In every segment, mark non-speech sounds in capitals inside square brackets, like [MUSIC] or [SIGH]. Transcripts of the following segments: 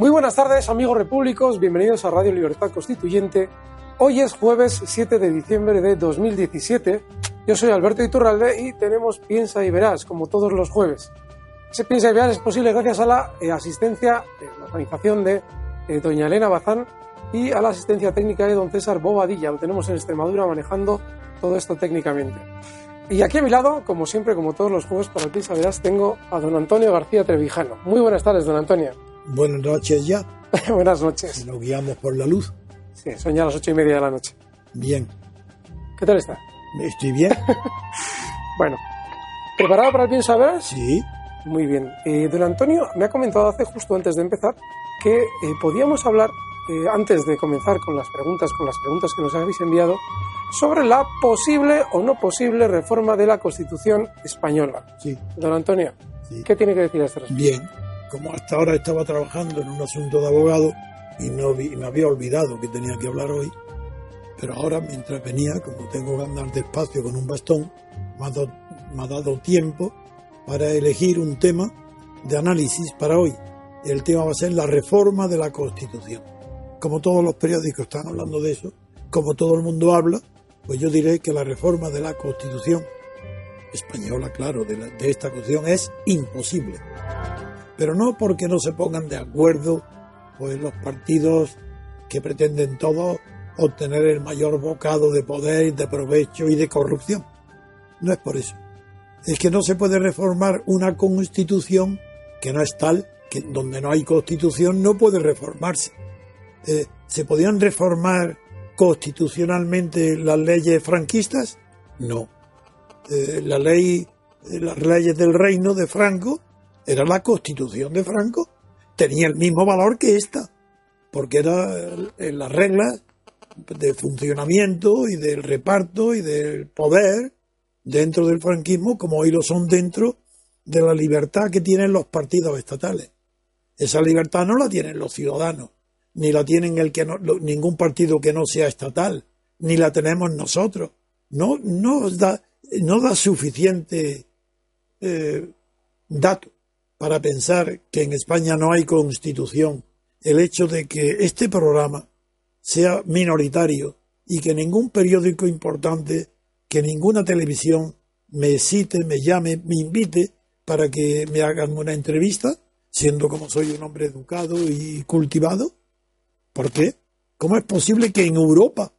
Muy buenas tardes, amigos repúblicos, bienvenidos a Radio Libertad Constituyente. Hoy es jueves 7 de diciembre de 2017. Yo soy Alberto Iturralde y tenemos Piensa y Verás, como todos los jueves. Ese Piensa y Verás es posible gracias a la eh, asistencia, eh, la organización de eh, doña Elena Bazán y a la asistencia técnica de don César Bobadilla. Lo tenemos en Extremadura manejando todo esto técnicamente. Y aquí a mi lado, como siempre, como todos los jueves para el Piensa y Verás, tengo a don Antonio García Trevijano. Muy buenas tardes, don Antonio. Buenas noches ya. [LAUGHS] Buenas noches. Nos guiamos por la luz. Sí, son ya las ocho y media de la noche. Bien. ¿Qué tal está? ¿Estoy bien? [LAUGHS] bueno, ¿preparado para el bien saber? Sí. Muy bien. Eh, don Antonio me ha comentado hace justo antes de empezar que eh, podíamos hablar, eh, antes de comenzar con las preguntas, con las preguntas que nos habéis enviado, sobre la posible o no posible reforma de la Constitución española. Sí. Don Antonio, Sí. ¿qué tiene que decir a este respecto? Bien. Como hasta ahora estaba trabajando en un asunto de abogado y no me había olvidado que tenía que hablar hoy, pero ahora mientras venía, como tengo que andar despacio con un bastón, me ha, dado, tiempo para elegir un tema de análisis para hoy. El tema va a ser la reforma de la Constitución. Como todos los periódicos están hablando de eso, como todo el mundo habla, pues yo diré que la reforma de la Constitución española, claro, de, de esta Constitución es imposible pero no porque no se pongan de acuerdo pues los partidos que pretenden todos obtener el mayor bocado de poder, de provecho y de corrupción. No es por eso. Es que no se puede reformar una constitución que no es tal, que donde no hay constitución no puede reformarse. Eh, ¿Se podían reformar constitucionalmente las leyes franquistas? No. Eh, la ley, eh, las leyes del reino de Franco era la constitución de Franco, tenía el mismo valor que esta, porque era las reglas de funcionamiento y del reparto y del poder dentro del franquismo como hoy lo son dentro de la libertad que tienen los partidos estatales. Esa libertad no la tienen los ciudadanos, ni la tienen el que ningún partido que no sea estatal, ni la tenemos nosotros. No, no da, no da suficiente eh, dato para pensar que en España no hay constitución, el hecho de que este programa sea minoritario y que ningún periódico importante, que ninguna televisión me cite, me llame, me invite para que me hagan una entrevista, siendo como soy un hombre educado y cultivado. ¿Por qué? ¿Cómo es posible que en Europa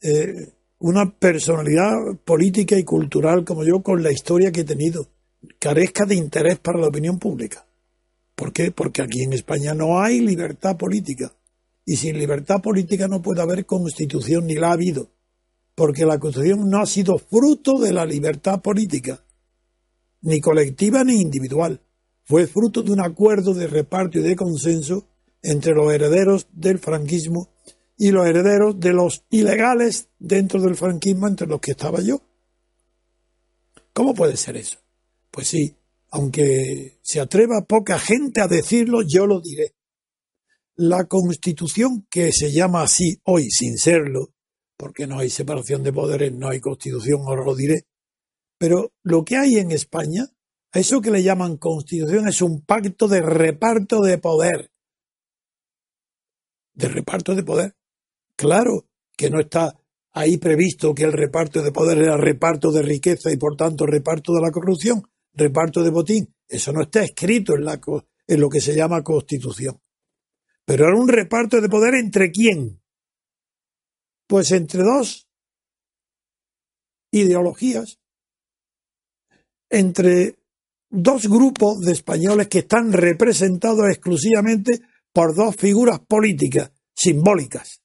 eh, una personalidad política y cultural como yo, con la historia que he tenido, carezca de interés para la opinión pública. ¿Por qué? Porque aquí en España no hay libertad política. Y sin libertad política no puede haber constitución, ni la ha habido. Porque la constitución no ha sido fruto de la libertad política, ni colectiva ni individual. Fue fruto de un acuerdo de reparto y de consenso entre los herederos del franquismo y los herederos de los ilegales dentro del franquismo, entre los que estaba yo. ¿Cómo puede ser eso? Pues sí, aunque se atreva poca gente a decirlo, yo lo diré. La constitución que se llama así hoy, sin serlo, porque no hay separación de poderes, no hay constitución, ahora lo diré, pero lo que hay en España, eso que le llaman constitución es un pacto de reparto de poder. De reparto de poder. Claro que no está ahí previsto que el reparto de poder era reparto de riqueza y por tanto reparto de la corrupción, reparto de botín. Eso no está escrito en, la, en lo que se llama constitución. Pero era un reparto de poder entre quién? Pues entre dos ideologías, entre dos grupos de españoles que están representados exclusivamente por dos figuras políticas simbólicas.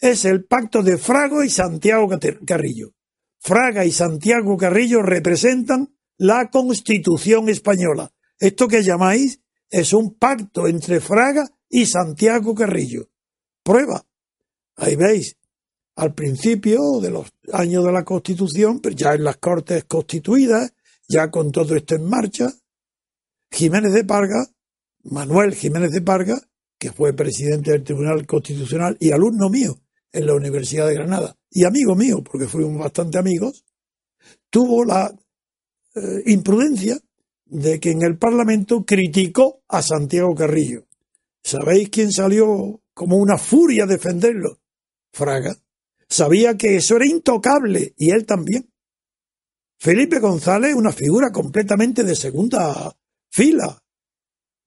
Es el pacto de Frago y Santiago Carrillo. Fraga y Santiago Carrillo representan la Constitución española. Esto que llamáis es un pacto entre Fraga y Santiago Carrillo. Prueba. Ahí veis, al principio de los años de la Constitución, pero ya en las Cortes constituidas, ya con todo esto en marcha, Jiménez de Parga, Manuel Jiménez de Parga, que fue presidente del Tribunal Constitucional y alumno mío en la Universidad de Granada, y amigo mío, porque fuimos bastante amigos, tuvo la eh, imprudencia de que en el Parlamento criticó a Santiago Carrillo. ¿Sabéis quién salió como una furia a defenderlo? Fraga. Sabía que eso era intocable y él también. Felipe González, una figura completamente de segunda fila.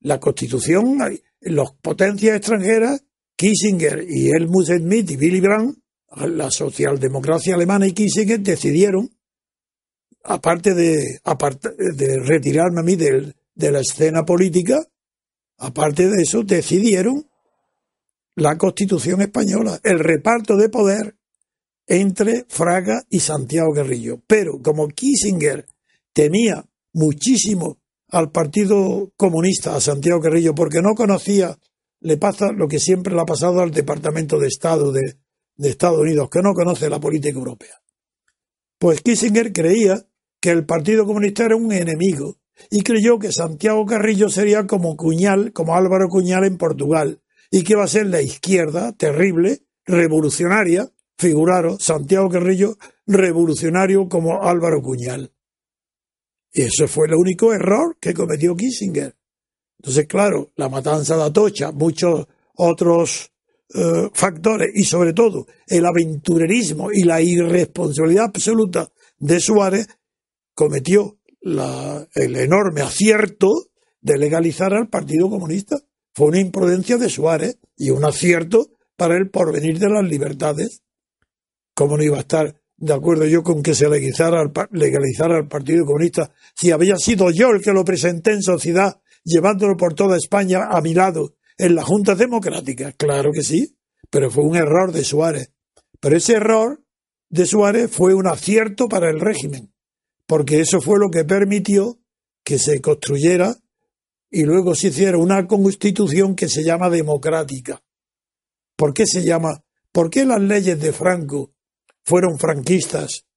La Constitución, las potencias extranjeras, Kissinger y Helmut Schmidt y Willy Brandt, la socialdemocracia alemana y Kissinger decidieron, aparte de, de retirarme a mí de la escena política, aparte de eso, decidieron la Constitución española, el reparto de poder entre Fraga y Santiago Guerrillo. Pero como Kissinger temía muchísimo al Partido Comunista, a Santiago Guerrillo, porque no conocía, le pasa lo que siempre le ha pasado al Departamento de Estado de, de Estados Unidos, que no conoce la política europea. Pues Kissinger creía que el Partido Comunista era un enemigo y creyó que Santiago Carrillo sería como Cuñal, como Álvaro Cuñal en Portugal, y que iba a ser la izquierda terrible, revolucionaria, figuraros, Santiago Carrillo, revolucionario como Álvaro Cuñal. Y ese fue el único error que cometió Kissinger. Entonces, claro, la matanza de Atocha, muchos otros eh, factores y sobre todo el aventurerismo y la irresponsabilidad absoluta de Suárez cometió el enorme acierto de legalizar al Partido Comunista. Fue una imprudencia de Suárez y un acierto para el porvenir de las libertades. ¿Cómo no iba a estar de acuerdo yo con que se legalizara al, legalizara el Partido Comunista si había sido yo el que lo presenté en sociedad, llevándolo por toda España a mi lado en la Junta Democrática? Claro que sí, pero fue un error de Suárez. Pero ese error de Suárez fue un acierto para el régimen, porque eso fue lo que permitió que se construyera y luego se hiciera una constitución que se llama democrática. ¿Por qué se llama? ¿Por qué las leyes de Franco fueron franquistas,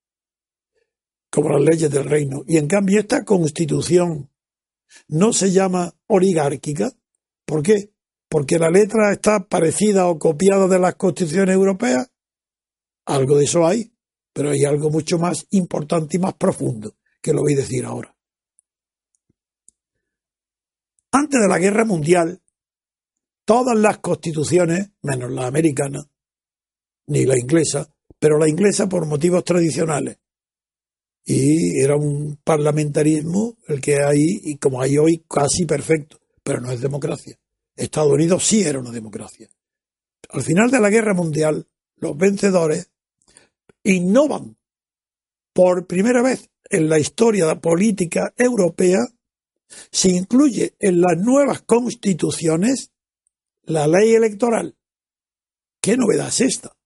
como las leyes del reino. Y en cambio esta constitución no se llama oligárquica. ¿Por qué? Porque la letra está parecida o copiada de las constituciones europeas. Algo de eso hay, pero hay algo mucho más importante y más profundo, que lo voy a decir ahora. Antes de la guerra mundial, todas las constituciones, menos la americana, ni la inglesa, pero la inglesa por motivos tradicionales. Y era un parlamentarismo el que hay, y como hay hoy, casi perfecto, pero no es democracia. Estados Unidos sí era una democracia. Al final de la guerra mundial, los vencedores innovan por primera vez en la historia política europea, se incluye en las nuevas constituciones la ley electoral. ¿Qué novedad es esta?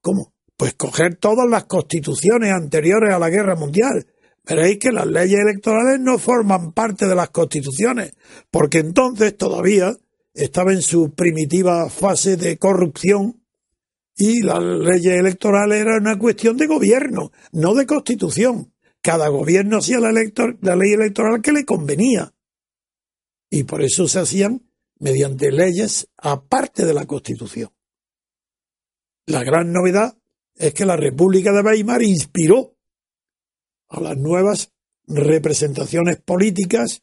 ¿Cómo? Pues coger todas las constituciones anteriores a la guerra mundial. Veréis que las leyes electorales no forman parte de las constituciones, porque entonces todavía estaba en su primitiva fase de corrupción y las leyes electorales eran una cuestión de gobierno, no de constitución. Cada gobierno hacía la, la ley electoral que le convenía. Y por eso se hacían mediante leyes aparte de la constitución. La gran novedad es que la República de Weimar inspiró a las nuevas representaciones políticas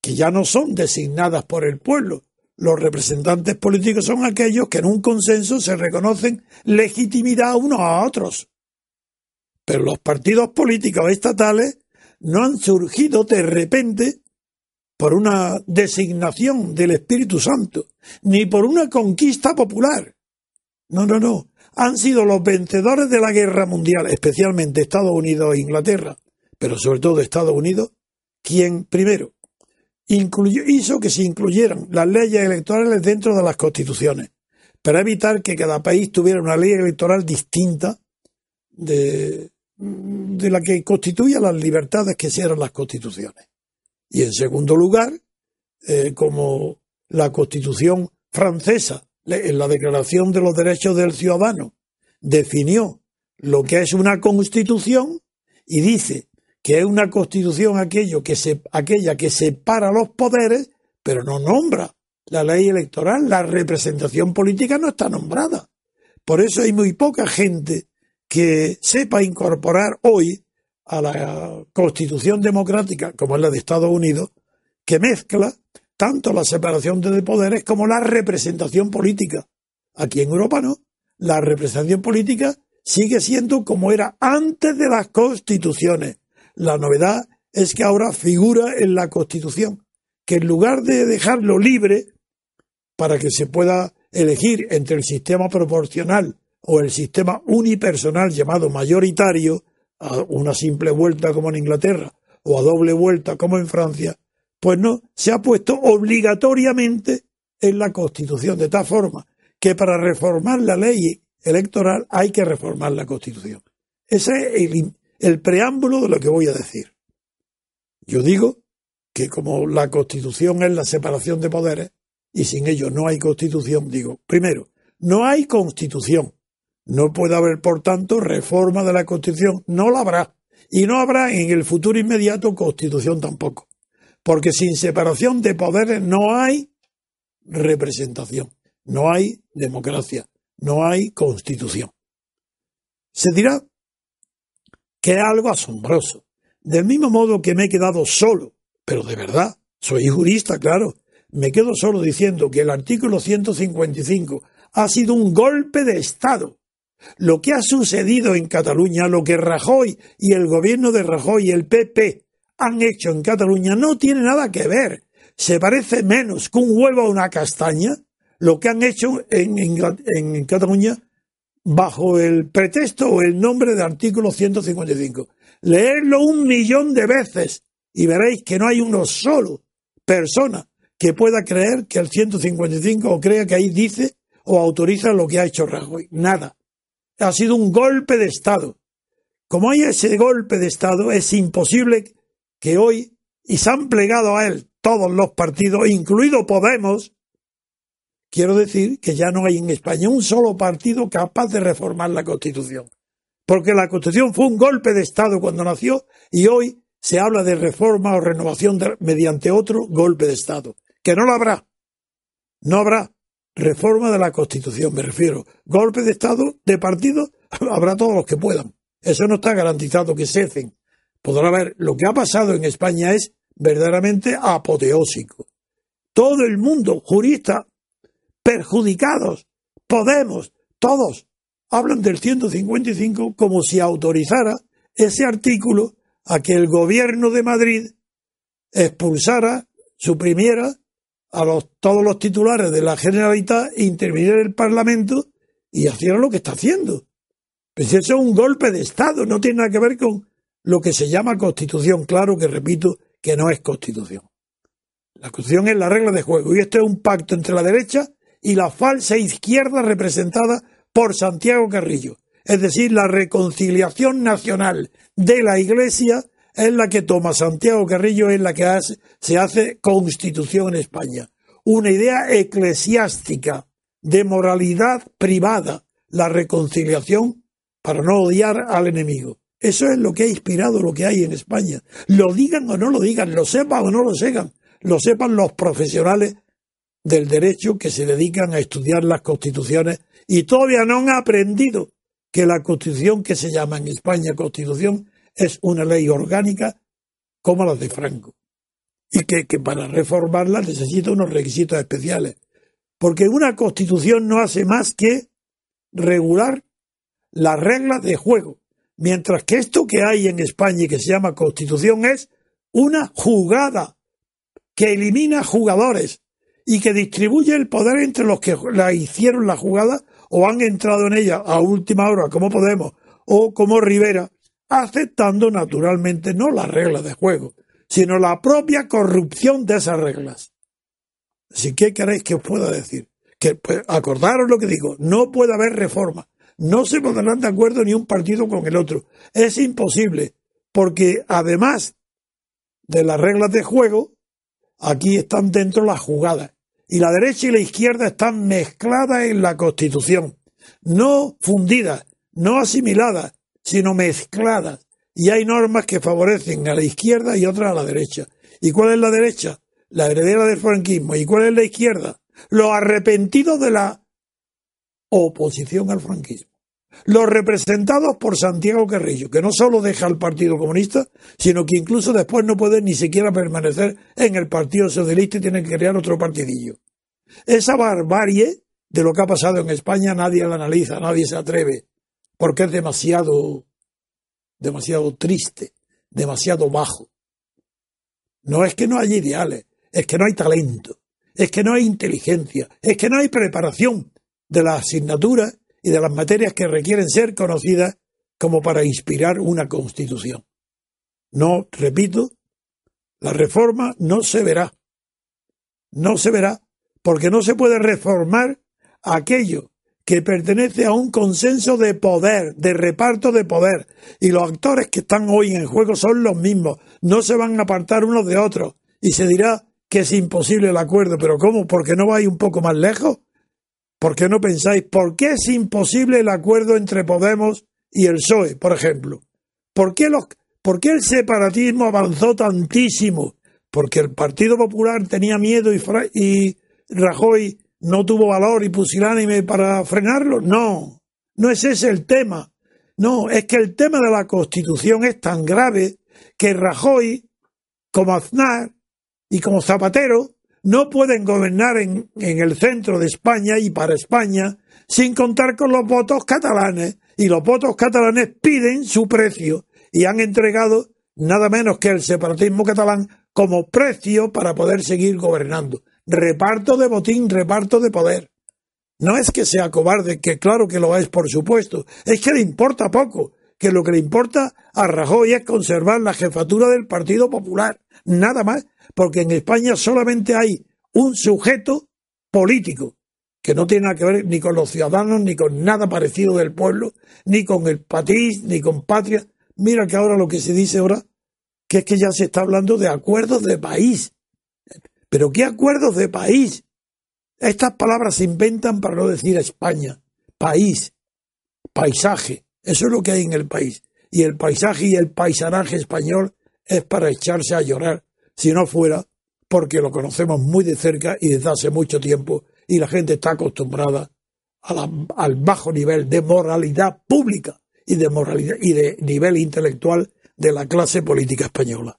que ya no son designadas por el pueblo. Los representantes políticos son aquellos que en un consenso se reconocen legitimidad unos a otros. Pero los partidos políticos estatales no han surgido de repente por una designación del Espíritu Santo, ni por una conquista popular. No, no, no han sido los vencedores de la guerra mundial, especialmente Estados Unidos e Inglaterra, pero sobre todo Estados Unidos, quien primero hizo que se incluyeran las leyes electorales dentro de las constituciones, para evitar que cada país tuviera una ley electoral distinta de, la que constituía las libertades que eran las constituciones. Y en segundo lugar, eh, como la Constitución francesa, en la Declaración de los Derechos del Ciudadano, definió lo que es una constitución y dice que es una constitución aquello que se, aquella que separa los poderes, pero no nombra la ley electoral, la representación política no está nombrada. Por eso hay muy poca gente que sepa incorporar hoy a la constitución democrática, como es la de Estados Unidos, que mezcla tanto la separación de poderes como la representación política. Aquí en Europa no. La representación política sigue siendo como era antes de las constituciones. La novedad es que ahora figura en la constitución, que en lugar de dejarlo libre para que se pueda elegir entre el sistema proporcional o el sistema unipersonal llamado mayoritario, a una simple vuelta como en Inglaterra o a doble vuelta como en Francia, pues no, se ha puesto obligatoriamente en la Constitución, de tal forma que para reformar la ley electoral hay que reformar la Constitución. Ese es el, el preámbulo de lo que voy a decir. Yo digo que como la Constitución es la separación de poderes y sin ello no hay Constitución, digo, primero, no hay Constitución. No puede haber, por tanto, reforma de la Constitución. No la habrá. Y no habrá en el futuro inmediato Constitución tampoco porque sin separación de poderes no hay representación, no hay democracia, no hay constitución. Se dirá que es algo asombroso, del mismo modo que me he quedado solo, pero de verdad, soy jurista, claro, me quedo solo diciendo que el artículo 155 ha sido un golpe de Estado. Lo que ha sucedido en Cataluña, lo que Rajoy y el gobierno de Rajoy y el PP han hecho en Cataluña no tiene nada que ver. Se parece menos que un huevo a una castaña lo que han hecho en, Cataluña bajo el pretexto o el nombre de artículo 155. Leerlo un millón de veces y veréis que no hay uno solo persona que pueda creer que el 155 o crea que ahí dice o autoriza lo que ha hecho Rajoy. Nada. Ha sido un golpe de Estado. Como hay ese golpe de Estado, es imposible que hoy, y se han plegado a él todos los partidos, incluido Podemos, quiero decir que ya no hay en España un solo partido capaz de reformar la Constitución. Porque la Constitución fue un golpe de Estado cuando nació y hoy se habla de reforma o renovación mediante otro golpe de Estado. Que no lo habrá. No habrá reforma de la Constitución, me refiero. Golpe de Estado de partido [LAUGHS] habrá todos los que puedan. Eso no está garantizado que cesen podrá ver, lo que ha pasado en España es verdaderamente apoteósico. Todo el mundo, juristas, perjudicados, Podemos, todos, hablan del 155 como si autorizara ese artículo a que el gobierno de Madrid expulsara, suprimiera a los, todos los titulares de la Generalitat, interviniera el Parlamento y hiciera lo que está haciendo. Pues eso es un golpe de Estado, no tiene nada que ver con lo que se llama constitución, claro que repito que no es constitución. La constitución es la regla de juego y esto es un pacto entre la derecha y la falsa izquierda representada por Santiago Carrillo. Es decir, la reconciliación nacional de la Iglesia es la que toma Santiago Carrillo, es la que se hace constitución en España. Una idea eclesiástica de moralidad privada, la reconciliación para no odiar al enemigo. Eso es lo que ha inspirado lo que hay en España. Lo digan o no lo digan, lo sepan o no lo sepan, lo sepan los profesionales del derecho que se dedican a estudiar las constituciones y todavía no han aprendido que la constitución que se llama en España constitución es una ley orgánica como la de Franco. Y que, que para reformarla necesita unos requisitos especiales. Porque una constitución no hace más que regular las reglas de juego. Mientras que esto que hay en España y que se llama constitución es una jugada que elimina jugadores y que distribuye el poder entre los que la hicieron la jugada o han entrado en ella a última hora como Podemos o como Rivera, aceptando naturalmente no las reglas de juego, sino la propia corrupción de esas reglas. Que, ¿qué queréis que os pueda decir? Que pues, acordaros lo que digo, no puede haber reforma no se pondrán de acuerdo ni un partido con el otro. Es imposible, porque además de las reglas de juego, aquí están dentro las jugadas. Y la derecha y la izquierda están mezcladas en la Constitución. No fundidas, no asimiladas, sino mezcladas. Y hay normas que favorecen a la izquierda y otras a la derecha. ¿Y cuál es la derecha? La heredera del franquismo. ¿Y cuál es la izquierda? Los arrepentidos de la oposición al franquismo. Los representados por Santiago Carrillo, que no solo deja al Partido Comunista, sino que incluso después no puede ni siquiera permanecer en el Partido Socialista y tiene que crear otro partidillo. Esa barbarie de lo que ha pasado en España nadie la analiza, nadie se atreve, porque es demasiado, demasiado triste, demasiado bajo. No es que no haya ideales, es que no hay talento, es que no hay inteligencia, es que no hay preparación de las asignaturas y de las materias que requieren ser conocidas como para inspirar una constitución. No, repito, la reforma no se verá. No se verá porque no se puede reformar aquello que pertenece a un consenso de poder, de reparto de poder. Y los actores que están hoy en juego son los mismos. No se van a apartar unos de otros. Y se dirá que es imposible el acuerdo. ¿Pero cómo? ¿Porque no vais un poco más lejos? ¿Por qué no pensáis por qué es imposible el acuerdo entre Podemos y el PSOE, por ejemplo? ¿Por qué, los, ¿Por qué el separatismo avanzó tantísimo? Porque el Partido Popular tenía miedo y, y Rajoy no tuvo valor y pusilánime para frenarlo. No, no es ese el tema. No, es que el tema de la Constitución es tan grave que Rajoy, como Aznar y como Zapatero, no pueden gobernar en, en, el centro de España y para España sin contar con los votos catalanes. Y los votos catalanes piden su precio y han entregado nada menos que el separatismo catalán como precio para poder seguir gobernando. Reparto de botín, reparto de poder. No es que sea cobarde, que claro que lo es, por supuesto, es que le importa poco, que lo que le importa a Rajoy es conservar la jefatura del Partido Popular, nada más, porque en España solamente hay un sujeto político que no tiene nada que ver ni con los ciudadanos, ni con nada parecido del pueblo, ni con el patriz, ni con patria. Mira que ahora lo que se dice ahora, que es que ya se está hablando de acuerdos de país. Pero ¿qué acuerdos de país? Estas palabras se inventan para no decir España, país, paisaje. Eso es lo que hay en el país. Y el paisaje y el paisanaje español es para echarse a llorar si no fuera porque lo conocemos muy de cerca y desde hace mucho tiempo y la gente está acostumbrada al bajo nivel de moralidad pública y de moralidad y de nivel intelectual de la clase política española.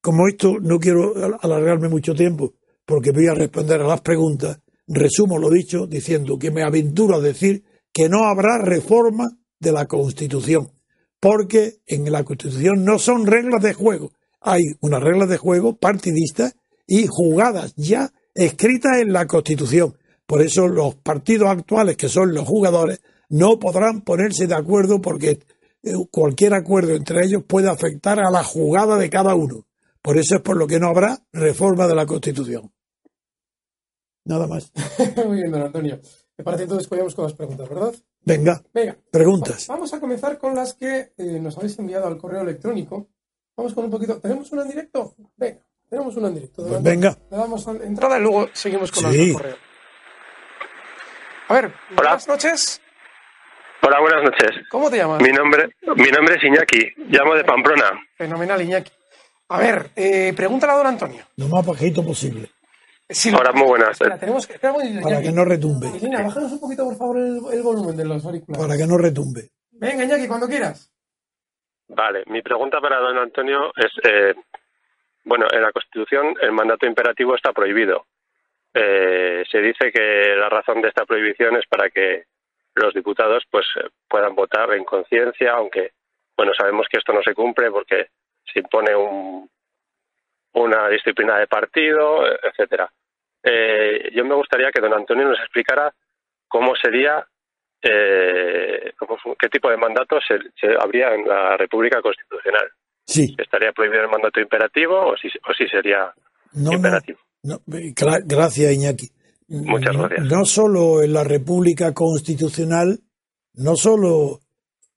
Como esto no quiero alargarme mucho tiempo porque voy a responder a las preguntas, resumo lo dicho diciendo que me aventuro a decir que no habrá reforma de la Constitución, porque en la Constitución no son reglas de juego, hay unas reglas de juego partidistas y jugadas ya escritas en la Constitución. Por eso los partidos actuales, que son los jugadores, no podrán ponerse de acuerdo porque eh, cualquier acuerdo entre ellos puede afectar a la jugada de cada uno. Por eso es por lo que no habrá reforma de la Constitución. Nada más. [LAUGHS] Muy bien, don Antonio. Me parece entonces que vayamos con las preguntas, ¿verdad? Venga. Venga. Preguntas. Vamos a comenzar con las que eh, nos habéis enviado al correo electrónico Vamos con un poquito. ¿Tenemos una en directo? Venga, tenemos una en directo. Pues venga. Le damos entrada y luego seguimos con el correo. A ver, buenas noches. Hola, buenas noches. ¿Cómo te llamas? Mi nombre, mi nombre es Iñaki, llamo de Pamplona. Fenomenal, Iñaki. A ver, eh, pregúntale a don Antonio. Lo más bajito posible. Ahora, muy buenas. Espera, tenemos que, para que no retumbe. Irina, bájanos un poquito, por favor, el, el, volumen de los auriculares. Para que no retumbe. Venga, Iñaki, cuando quieras. Vale, mi pregunta para don Antonio es, eh, bueno, en la Constitución el mandato imperativo está prohibido. Eh, se dice que la razón de esta prohibición es para que los diputados pues puedan votar en conciencia, aunque bueno sabemos que esto no se cumple porque se impone un, una disciplina de partido, etcétera. Eh, yo me gustaría que don Antonio nos explicara cómo sería eh, qué tipo de mandato se, habría en la República Constitucional. Sí. ¿Estaría prohibido el mandato imperativo o si, o si sería imperativo? No, gracias, Iñaki. Muchas gracias. No solo en la República Constitucional, no solo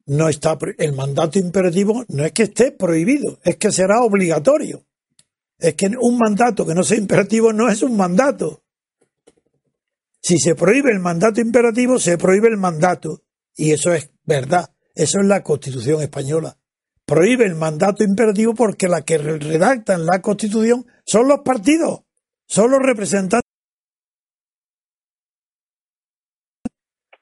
no está el mandato imperativo, no es que esté prohibido, es que será obligatorio. Es que un mandato que no sea imperativo no es un mandato. Si se prohíbe el mandato imperativo, se prohíbe el mandato. Y eso es verdad. Eso es la Constitución española. Prohíbe el mandato imperativo porque la que redactan la Constitución son los partidos, son los representantes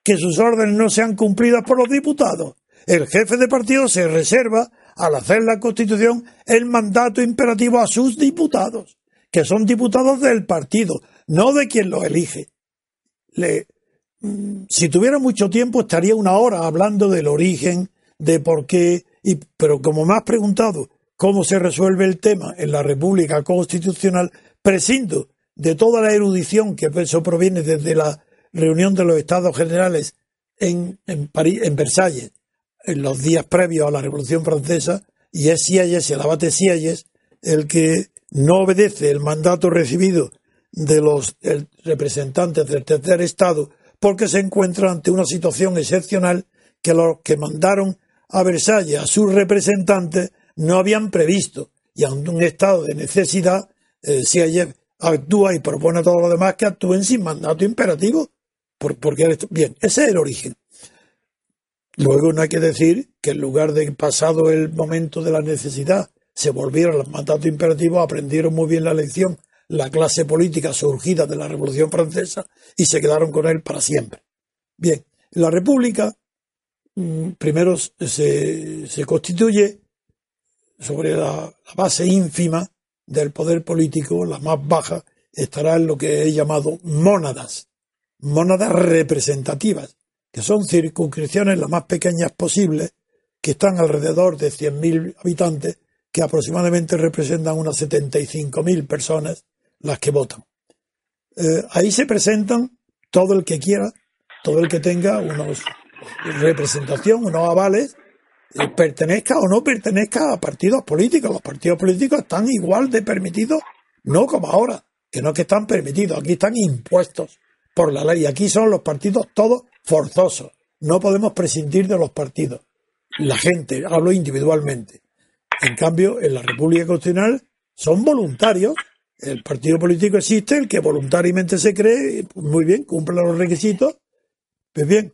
que sus órdenes no sean cumplidas por los diputados. El jefe de partido se reserva, al hacer la Constitución, el mandato imperativo a sus diputados, que son diputados del partido, no de quien los elige. Le, mm, si tuviera mucho tiempo, estaría una hora hablando del origen, de por qué, y, pero como me has preguntado cómo se resuelve el tema en la República Constitucional, prescindo de toda la erudición que eso proviene desde la reunión de los Estados Generales en, en, París, en Versalles en los días previos a la Revolución Francesa y es Sieyes, el abate Sieyes, el que no obedece el mandato recibido de los representantes del tercer Estado porque se encuentra ante una situación excepcional que los que mandaron a Versalles a sus representantes no habían previsto y ante un estado de necesidad eh, Sieyes actúa y propone a todos los demás que actúen sin mandato imperativo porque bien, ese es el origen. Luego no hay que decir que en lugar de pasado el momento de la necesidad se volvieron los mandatos imperativos, aprendieron muy bien la lección la clase política surgida de la Revolución Francesa y se quedaron con él para siempre. Bien, la República mm, primero se, constituye sobre la, la, base ínfima del poder político, la más baja, estará en lo que he llamado mónadas, mónadas representativas, que son circunscripciones las más pequeñas posibles, que están alrededor de 100.000 habitantes, que aproximadamente representan unas 75.000 personas las que votan. Eh, ahí se presentan todo el que quiera, todo el que tenga unos representación, unos avales, eh, pertenezca o no pertenezca a partidos políticos. Los partidos políticos están igual de permitidos, no como ahora, que no que están permitidos, aquí están impuestos por la ley. Aquí son los partidos todos forzosos. No podemos prescindir de los partidos. La gente, hablo individualmente. En cambio, en la República Constitucional son voluntarios. El partido político existe, el que voluntariamente se cree, pues muy bien, cumple los requisitos. Pues bien,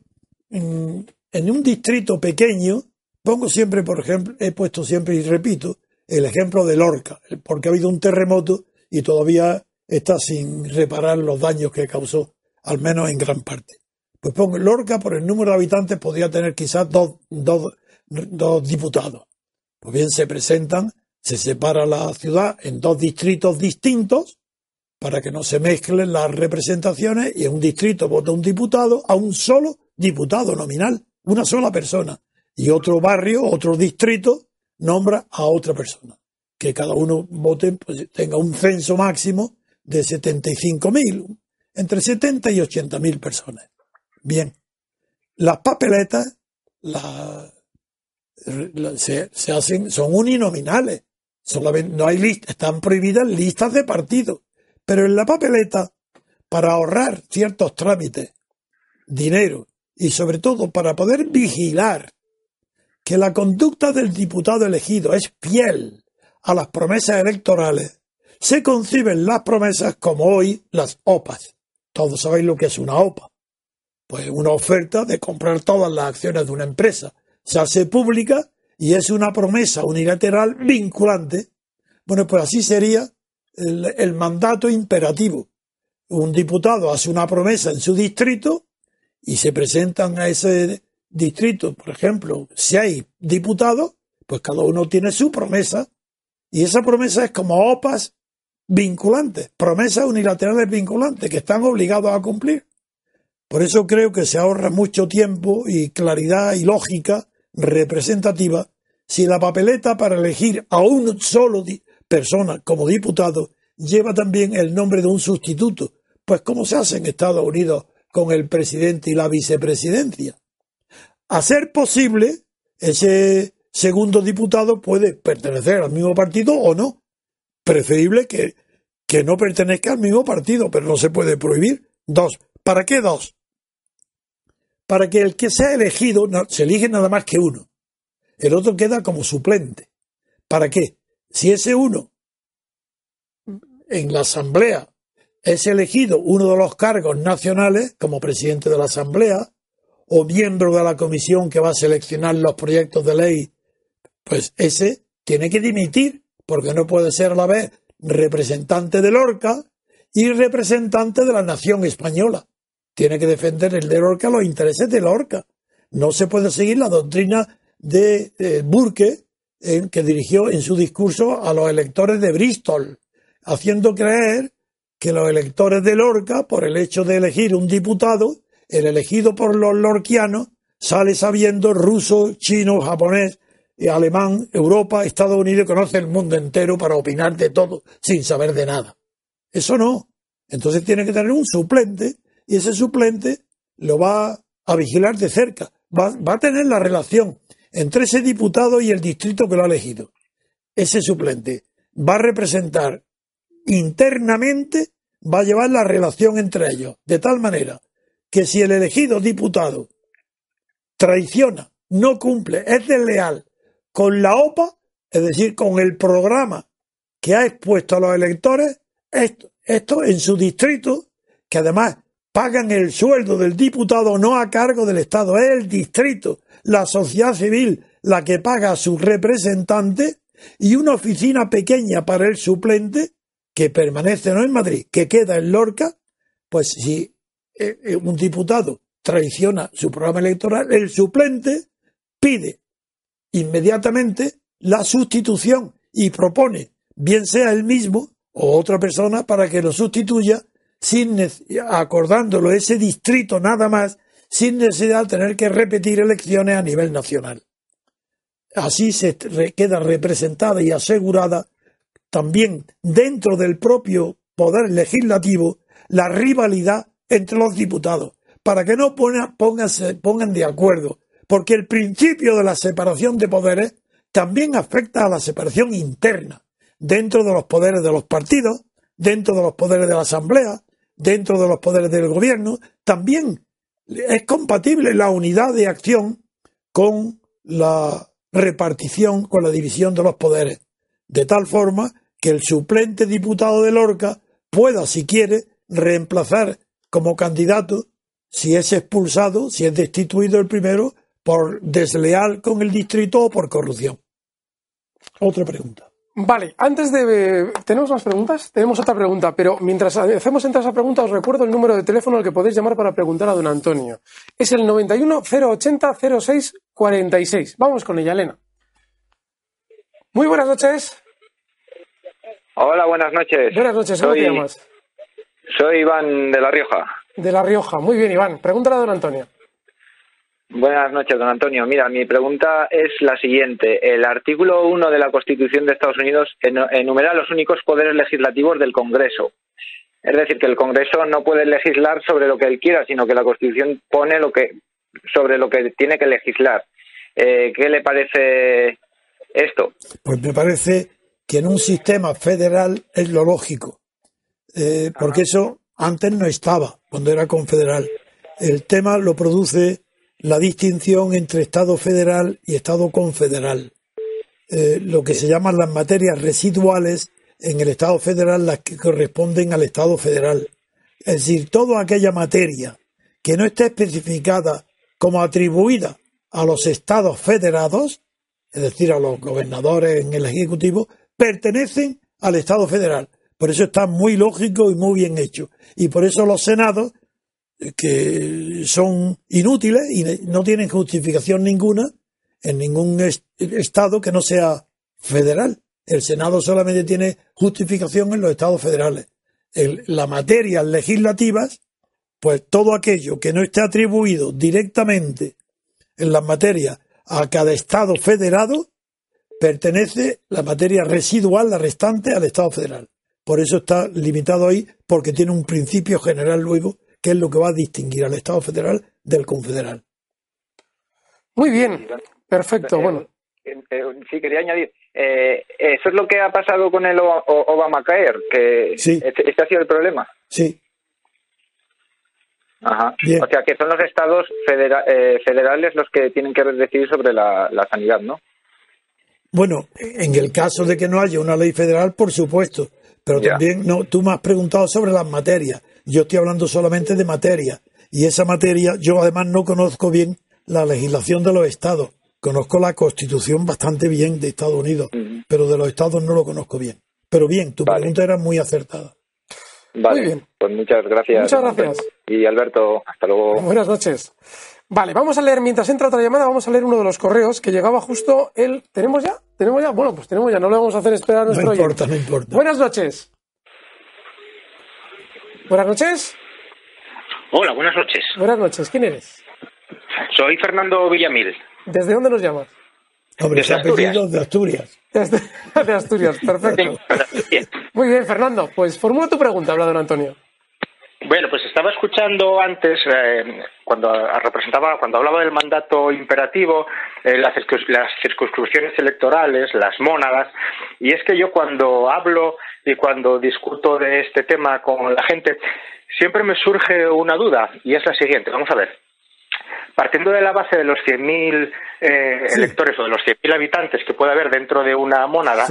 en, en un distrito pequeño, pongo siempre, por ejemplo, he puesto siempre y repito, el ejemplo de Lorca, porque ha habido un terremoto y todavía está sin reparar los daños que causó al menos en gran parte. Pues pongo, Lorca por el número de habitantes podría tener quizás dos, dos, dos diputados. Pues bien, se presentan, se separa la ciudad en dos distritos distintos para que no se mezclen las representaciones y en un distrito vota un diputado a un solo diputado nominal, una sola persona. Y otro barrio, otro distrito, nombra a otra persona. Que cada uno vote, pues tenga un censo máximo de 75.000, entre 70 y 80 mil personas. Bien, las papeletas se, hacen, son uninominales. Solamente, no hay listas, están prohibidas listas de partidos. Pero en la papeleta, para ahorrar ciertos trámites, dinero y sobre todo para poder vigilar que la conducta del diputado elegido es fiel a las promesas electorales, se conciben las promesas como hoy las OPAs. Todos sabéis lo que es una OPA. Pues una oferta de comprar todas las acciones de una empresa. Se hace pública y es una promesa unilateral vinculante. Bueno, pues así sería el, mandato imperativo. Un diputado hace una promesa en su distrito y se presentan a ese distrito, por ejemplo, si hay diputados, pues cada uno tiene su promesa y esa promesa es como OPAs vinculantes, promesas unilaterales vinculantes que están obligados a cumplir. Por eso creo que se ahorra mucho tiempo y claridad y lógica representativa si la papeleta para elegir a un solo persona como diputado lleva también el nombre de un sustituto, pues como se hace en Estados Unidos con el presidente y la vicepresidencia. A ser posible, ese segundo diputado puede pertenecer al mismo partido o no, preferible que, que no pertenezca al mismo partido, pero no se puede prohibir. Dos. ¿Para qué dos? Para que el que sea elegido, no, se elige nada más que uno. El otro queda como suplente. ¿Para qué? Si ese uno en la Asamblea es elegido uno de los cargos nacionales, como presidente de la Asamblea, o miembro de la comisión que va a seleccionar los proyectos de ley, pues ese tiene que dimitir, porque no puede ser a la vez representante de Lorca y representante de la nación española. Tiene que defender el de Lorca los intereses de Lorca. No se puede seguir la doctrina de eh, Burke, en, que dirigió en su discurso a los electores de Bristol, haciendo creer que los electores de Lorca, por el hecho de elegir un diputado, el elegido por los lorquianos, sale sabiendo ruso, chino, japonés, alemán, Europa, Estados Unidos, conoce el mundo entero para opinar de todo sin saber de nada. Eso no. Entonces tiene que tener un suplente y ese suplente lo va a vigilar de cerca. Va, va a tener la relación entre ese diputado y el distrito que lo ha elegido. Ese suplente va a representar internamente, va a llevar la relación entre ellos, de tal manera que si el elegido diputado traiciona, no cumple, es desleal con la OPA, es decir, con el programa que ha expuesto a los electores, esto, esto en su distrito, que además pagan el sueldo del diputado no a cargo del Estado, es el distrito, la sociedad civil la que paga a su representante y una oficina pequeña para el suplente que permanece no en Madrid, que queda en Lorca, pues si eh, eh, un diputado traiciona su programa electoral, el suplente pide inmediatamente la sustitución y propone, bien sea él mismo o otra persona, para que lo sustituya, sin acordándolo ese distrito nada más, sin necesidad de tener que repetir elecciones a nivel nacional. Así se queda representada y asegurada también dentro del propio poder legislativo la rivalidad entre los diputados, para que no pongan, pongan de acuerdo porque el principio de la separación de poderes también afecta a la separación interna dentro de los poderes de los partidos, dentro de los poderes de la Asamblea, dentro de los poderes del gobierno. También es compatible la unidad de acción con la repartición, con la división de los poderes, de tal forma que el suplente diputado de Lorca pueda, si quiere, reemplazar como candidato, si es expulsado, si es destituido el primero, por desleal con el distrito o por corrupción. Otra pregunta. Vale, antes de... ¿Tenemos más preguntas? Tenemos otra pregunta, pero mientras hacemos entrar esa pregunta os recuerdo el número de teléfono al que podéis llamar para preguntar a don Antonio. Es el 91 080 06 46. Vamos con ella, Elena. Muy buenas noches. Hola, buenas noches. Buenas noches, ¿cómo te llamas? Soy Iván de La Rioja. De La Rioja, muy bien, Iván. Pregúntale a don Antonio. Buenas noches, don Antonio. Mira, mi pregunta es la siguiente. El artículo 1 de la Constitución de Estados Unidos enumera los únicos poderes legislativos del Congreso. Es decir, que el Congreso no puede legislar sobre lo que él quiera, sino que la Constitución pone lo que sobre lo que tiene que legislar. Eh, ¿Qué le parece esto? Pues me parece que en un sistema federal es lo lógico, eh, porque eso antes no estaba cuando era confederal. El tema lo produce la distinción entre Estado federal y Estado confederal. Eh, lo que se llaman las materias residuales en el Estado federal, las que corresponden al Estado federal. Es decir, toda aquella materia que no esté especificada como atribuida a los estados federados, es decir, a los gobernadores en el Ejecutivo, pertenecen al Estado federal. Por eso está muy lógico y muy bien hecho. Y por eso los senados que son inútiles y no tienen justificación ninguna en ningún estado que no sea federal. El Senado solamente tiene justificación en los estados federales. En las materias legislativas, pues todo aquello que no esté atribuido directamente en las materias a cada estado federado, pertenece la materia residual, la restante, al estado federal. Por eso está limitado ahí, porque tiene un principio general luego que es lo que va a distinguir al Estado federal del confederal. Muy bien, perfecto. Bueno. Eh, eh, sí, quería añadir, eh, eso es lo que ha pasado con el Obamacare, que este, este, ha sido el problema. Sí. Ajá. O sea, que son los estados federales los que tienen que decidir sobre la, la sanidad, ¿no? Bueno, en el caso de que no haya una ley federal, por supuesto, Pero también, no, tú me has preguntado sobre las materias. Yo estoy hablando solamente de materia. Y esa materia, yo además no conozco bien la legislación de los estados. Conozco la constitución bastante bien de Estados Unidos, pero de los estados no lo conozco bien. Pero bien, tu pregunta era muy acertada. Vale, muy bien. Pues muchas gracias. Muchas gracias. Y Alberto, hasta luego. Buenas noches. Vale, vamos a leer, mientras entra otra llamada, vamos a leer uno de los correos que llegaba justo el... ¿Tenemos ya? ¿Tenemos ya? Bueno, pues tenemos ya, no le vamos a hacer esperar a nuestro No importa, no importa. Buenas noches. Buenas noches. Hola, buenas noches. Buenas noches, ¿quién eres? Soy Fernando Villamil. ¿Desde dónde nos llamas? Hombre, se ha pedido de Asturias. [LAUGHS] De Asturias, perfecto. Muy bien, Fernando, pues formula tu pregunta, habla don Antonio. Bueno, pues estaba escuchando antes eh, cuando representaba, cuando hablaba del mandato imperativo, eh, las, las, circunscripciones electorales, las mónadas, y es que yo cuando hablo y cuando discuto de este tema con la gente, siempre me surge una duda y es la siguiente. Vamos a ver. Partiendo de la base de los 100.000 eh, electores o de los 100.000 habitantes que puede haber dentro de una mónada,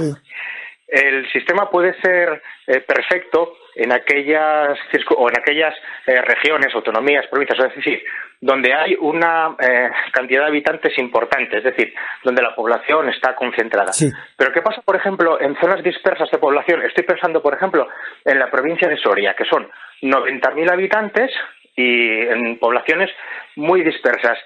el sistema puede ser eh, perfecto en aquellas o en aquellas eh, regiones, autonomías, provincias, es decir, donde hay una eh, cantidad de habitantes importante, es decir, donde la población está concentrada. Pero ¿qué pasa, por ejemplo, en zonas dispersas de población? Estoy pensando, por ejemplo, en la provincia de Soria, que son 90.000 habitantes y en poblaciones muy dispersas.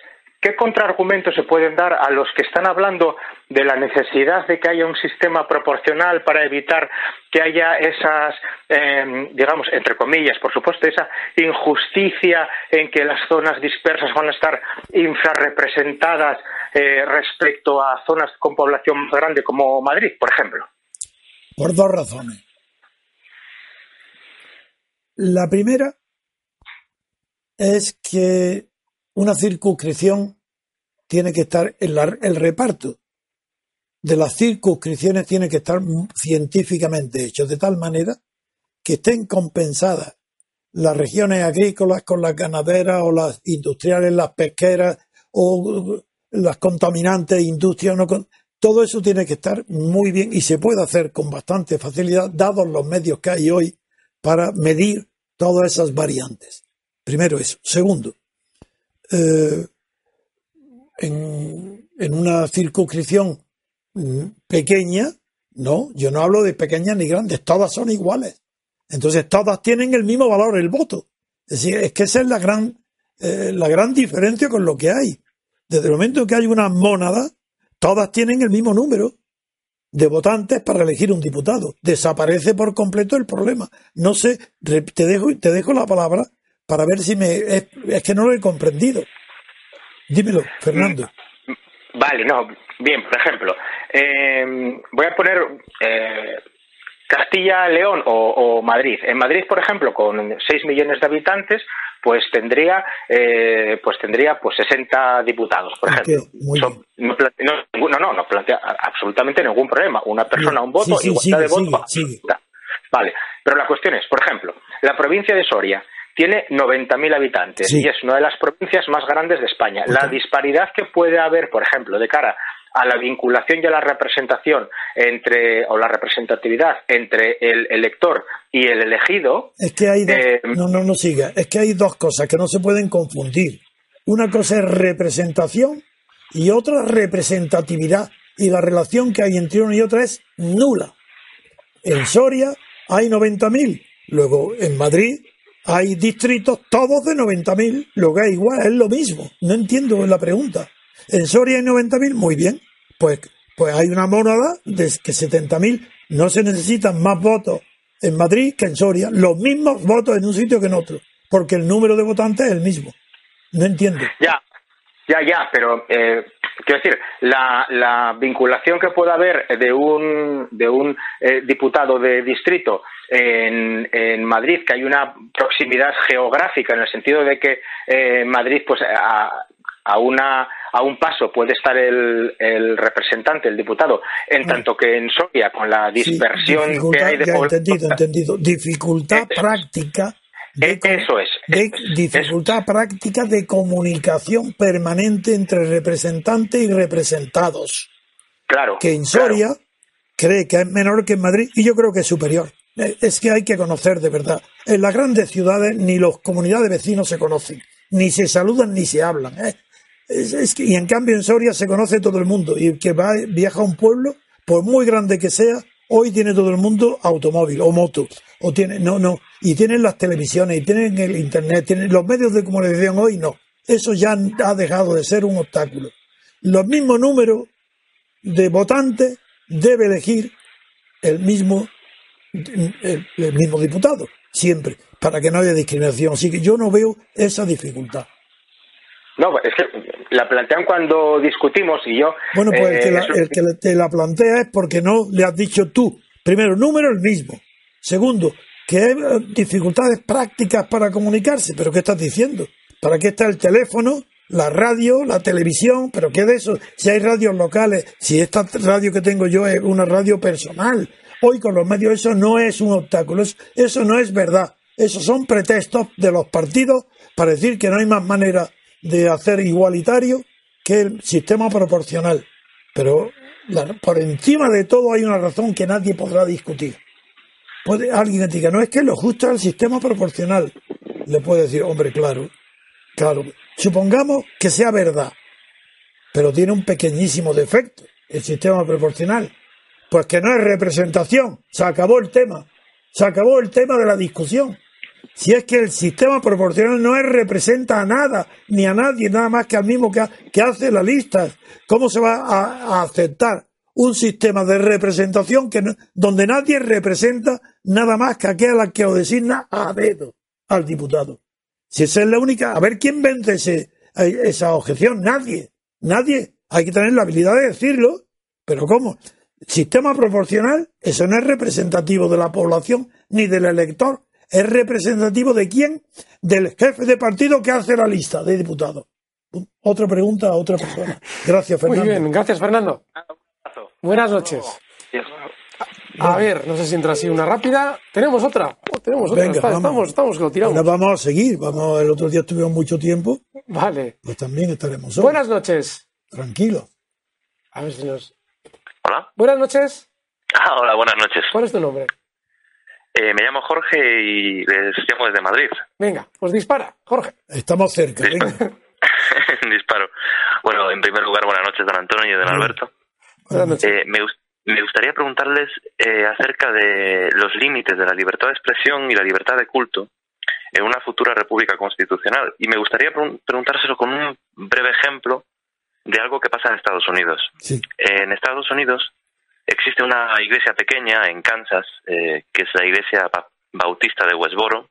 ¿Qué contraargumentos se pueden dar a los que están hablando de la necesidad de que haya un sistema proporcional para evitar que haya esas, em, digamos, entre comillas, por supuesto, esa injusticia en que las zonas dispersas van a estar infrarrepresentadas eh, respecto a zonas con población más grande como Madrid, por ejemplo? Por dos razones. La primera es que una circunscripción tiene que estar, en el reparto de las circunscripciones tiene que estar científicamente hecho, de tal manera que estén compensadas las regiones agrícolas con las ganaderas o las industriales, las pesqueras o las contaminantes industrias. Todo eso tiene que estar muy bien y se puede hacer con bastante facilidad, dados los medios que hay hoy para medir todas esas variantes. Primero eso. Segundo, eh, en, una circunscripción mm, pequeña, no, yo no hablo de pequeñas ni grandes, todas son iguales. Entonces todas tienen el mismo valor, el voto. Es decir, es que esa es la gran, eh, la gran diferencia con lo que hay. Desde el momento que hay una mónada, todas tienen el mismo número de votantes para elegir un diputado. Desaparece por completo el problema. No sé, te dejo, te dejo la palabra para ver si me... Es, es que no lo he comprendido. Dímelo, Fernando. Vale, no, bien, por ejemplo, eh, voy a poner eh, Castilla, León o, Madrid. En Madrid, por ejemplo, con 6 millones de habitantes, pues tendría, eh, pues tendría, pues 60 diputados, por ah, ejemplo. no, no, no, plantea absolutamente ningún problema. Una persona, un voto, igualdad de voto. Vale, pero la cuestión es, por ejemplo, la provincia de Soria tiene 90.000 habitantes y es una de las provincias más grandes de España. La disparidad que puede haber, por ejemplo, de cara a la vinculación y a la representación entre o la representatividad entre el elector y el elegido es que hay dos, eh, no no no siga. Es que hay dos cosas que no se pueden confundir. Una cosa es representación y otra representatividad y la relación que hay entre una y otra es nula. En Soria hay 90.000 luego en Madrid hay distritos todos de 90.000, lo que es igual, es lo mismo. No entiendo la pregunta. En Soria hay 90.000, muy bien. Pues, pues hay una mónada de que 70.000 no se necesitan más votos en Madrid que en Soria, los mismos votos en un sitio que en otro, porque el número de votantes es el mismo. No entiendo. Ya, ya, ya, pero eh, quiero decir, la, la, vinculación que pueda haber de un, de un eh, diputado de distrito en, en, Madrid, que hay una proximidad geográfica en el sentido de que eh, Madrid, pues a, a, una, a un paso puede estar el, el representante, el diputado, en tanto que en Soria, con la dispersión que hay de ya, entendido, entendido. Dificultad práctica de, Eso es. De dificultad práctica de comunicación permanente entre representantes y representados. Claro. Que en Soria cree que es menor que en Madrid y yo creo que es superior. Eh, es que hay que conocer de verdad. En las grandes ciudades ni las comunidades de vecinos se conocen, ni se saludan ni se hablan. ¿eh? Y en cambio en Soria se conoce todo el mundo. Y el que va, viaja a un pueblo, por muy grande que sea, hoy tiene todo el mundo automóvil o moto. O tiene, no, no. Y tienen las televisiones, y tienen el internet, tienen los medios de comunicación hoy, no. Eso ya ha dejado de ser un obstáculo. Los mismos números de votantes debe elegir el mismo, el, mismo diputado, siempre, para que no haya discriminación. Así que yo no veo esa dificultad. No, es que la plantean cuando discutimos y yo... Bueno, pues el, que la, eh, el que te la plantea es porque no le has dicho tú. Primero, número el mismo. Segundo, que hay dificultades prácticas para comunicarse. ¿Pero qué estás diciendo? ¿Para qué está el teléfono? la radio, la televisión, pero ¿qué de eso? Si hay radios locales, si esta radio que tengo yo es una radio personal, hoy con los medios eso no es un obstáculo, eso, no es verdad, esos son pretextos de los partidos para decir que no hay más manera de hacer igualitario que el sistema proporcional. Pero por encima de todo hay una razón que nadie podrá discutir. Puede alguien diga, no es que lo justo es el sistema proporcional. Le puede decir, hombre, claro, claro, Supongamos que sea verdad, pero tiene un pequeñísimo defecto, el sistema proporcional, pues que no es representación, se acabó el tema, se acabó el tema de la discusión. Si es que el sistema proporcional no es representa a nada, ni a nadie, nada más que al mismo que, hace la lista, ¿cómo se va a, aceptar un sistema de representación que donde nadie representa nada más que aquel que lo designa a dedo al diputado? Si esa es la única, a ver quién vence ese, esa objeción. Nadie, nadie. Hay que tener la habilidad de decirlo. Pero ¿cómo? Sistema proporcional, eso no es representativo de la población ni del elector. Es representativo de quién? Del jefe de partido que hace la lista de diputados. Otra pregunta a otra persona. Gracias, Fernando. Muy bien, gracias, Fernando. Buenas noches. A ver, no sé si entra así una rápida. Tenemos otra. Oh, tenemos otra. Venga, estamos, estamos, que lo tiramos. Ahora vamos a seguir. Vamos, el otro día estuvimos mucho tiempo. Vale. Pues también estaremos Buenas noches. Tranquilo. A ver si nos. Hola. Buenas noches. [LAUGHS] Ah, hola, buenas noches. ¿Cuál es tu nombre? Eh, me llamo Jorge y les llamo desde Madrid. Venga, pues dispara, Jorge. Estamos cerca, venga. [LAUGHS] Disparo. Bueno, en primer lugar, buenas noches, don Antonio y don Alberto. Buenas noches. Eh, me, me gustaría preguntarles eh, acerca de los límites de la libertad de expresión y la libertad de culto en una futura república constitucional. Y me gustaría preguntárselo con un breve ejemplo de algo que pasa en Estados Unidos. En Estados Unidos existe una iglesia pequeña en Kansas, eh, que es la iglesia bautista de Westboro,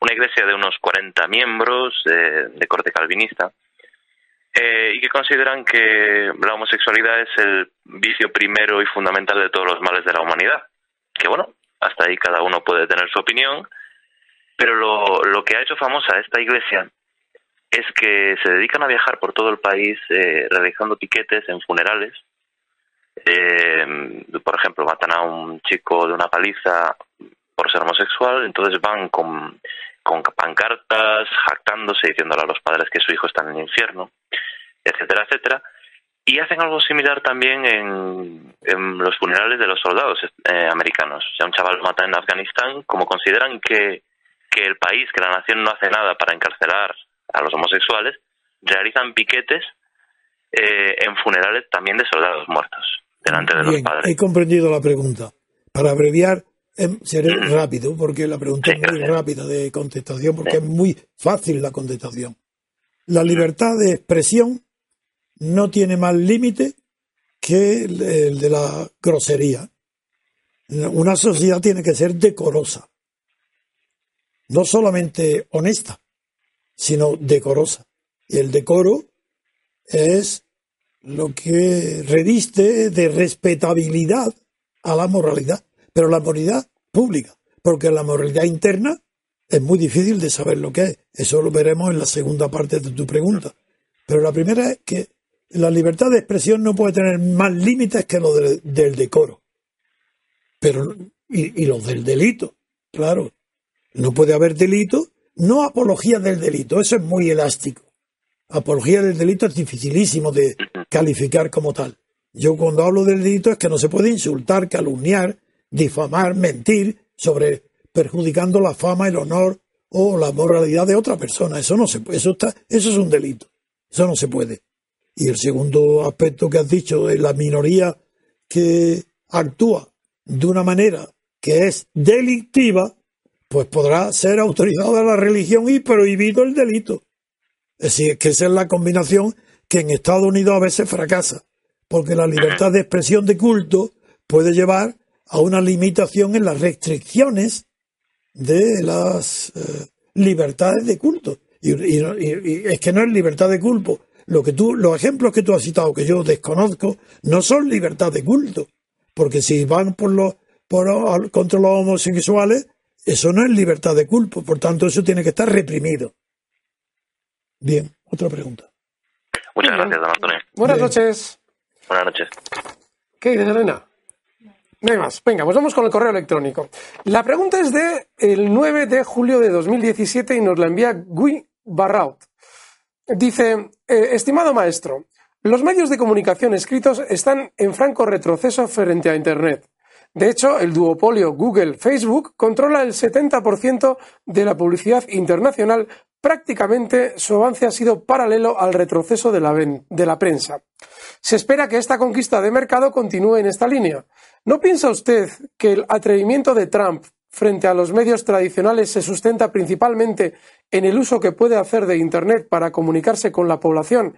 una iglesia de unos 40 miembros eh, de corte calvinista, eh, y que consideran que la homosexualidad es el vicio primero y fundamental de todos los males de la humanidad. Que bueno, hasta ahí cada uno puede tener su opinión, pero lo, lo que ha hecho famosa esta iglesia es que se dedican a viajar por todo el país eh, realizando piquetes en funerales. Eh, por ejemplo, matan a un chico de una paliza por ser homosexual, entonces van con con pancartas, jactándose, diciéndole a los padres que su hijo está en el infierno, etcétera, etcétera. Y hacen algo similar también en, los funerales de los soldados eh, americanos. Si a un chaval lo mata en Afganistán, como consideran que, que el país, que la nación no hace nada para encarcelar a los homosexuales, realizan piquetes eh, en funerales también de soldados muertos delante de los padres. He comprendido la pregunta. Para abreviar, Em, seré [CLEARS THROAT] rápido, porque la pregunta es muy rápida de contestación, porque es muy fácil la contestación. La libertad de expresión no tiene más límite que el de la grosería. Una sociedad tiene que ser decorosa. No solamente honesta, sino decorosa. Y el decoro es lo que reviste de respetabilidad a la moralidad pero la moralidad pública, porque la moralidad interna es muy difícil de saber lo que es. Eso lo veremos en la segunda parte de tu pregunta. Pero la primera es que la libertad de expresión no puede tener más límites que lo del decoro. Pero, y, y los del delito, claro. No puede haber delito, no apología del delito, eso es muy elástico. Apología del delito es dificilísimo de calificar como tal. Yo cuando hablo del delito es que no se puede insultar, calumniar, difamar, mentir sobre perjudicando la fama, el honor o la moralidad de otra persona. Eso no se puede, eso está, eso es un delito. Eso no se puede. Y el segundo aspecto que has dicho es la minoría que actúa de una manera que es delictiva, pues podrá ser autorizada la religión y prohibido el delito. Es decir, que esa es la combinación que en Estados Unidos a veces fracasa, porque la libertad de expresión de culto puede llevar a una limitación en las restricciones de las eh, libertades de culto. Y, es que no es libertad de culto. Lo que tú, los ejemplos que tú has citado, que yo desconozco, no son libertad de culto. Porque si van por los, por, contra los homosexuales, eso no es libertad de culto. Por tanto, eso tiene que estar reprimido. Bien, otra pregunta. Muchas gracias, don Antonio. Buenas noches. Buenas noches. ¿Qué dices, Elena? No hay más. Venga, pues vamos con el correo electrónico. La pregunta es de el 9 de julio de 2017 y nos la envía Guy Barraut. Dice, eh, estimado maestro, los medios de comunicación escritos están en franco retroceso frente a Internet. De hecho, el duopolio Google-Facebook controla el 70% de la publicidad internacional. Prácticamente su avance ha sido paralelo al retroceso de la, de la prensa. Se espera que esta conquista de mercado continúe en esta línea. ¿No piensa usted que el atrevimiento de Trump frente a los medios tradicionales se sustenta principalmente en el uso que puede hacer de Internet para comunicarse con la población?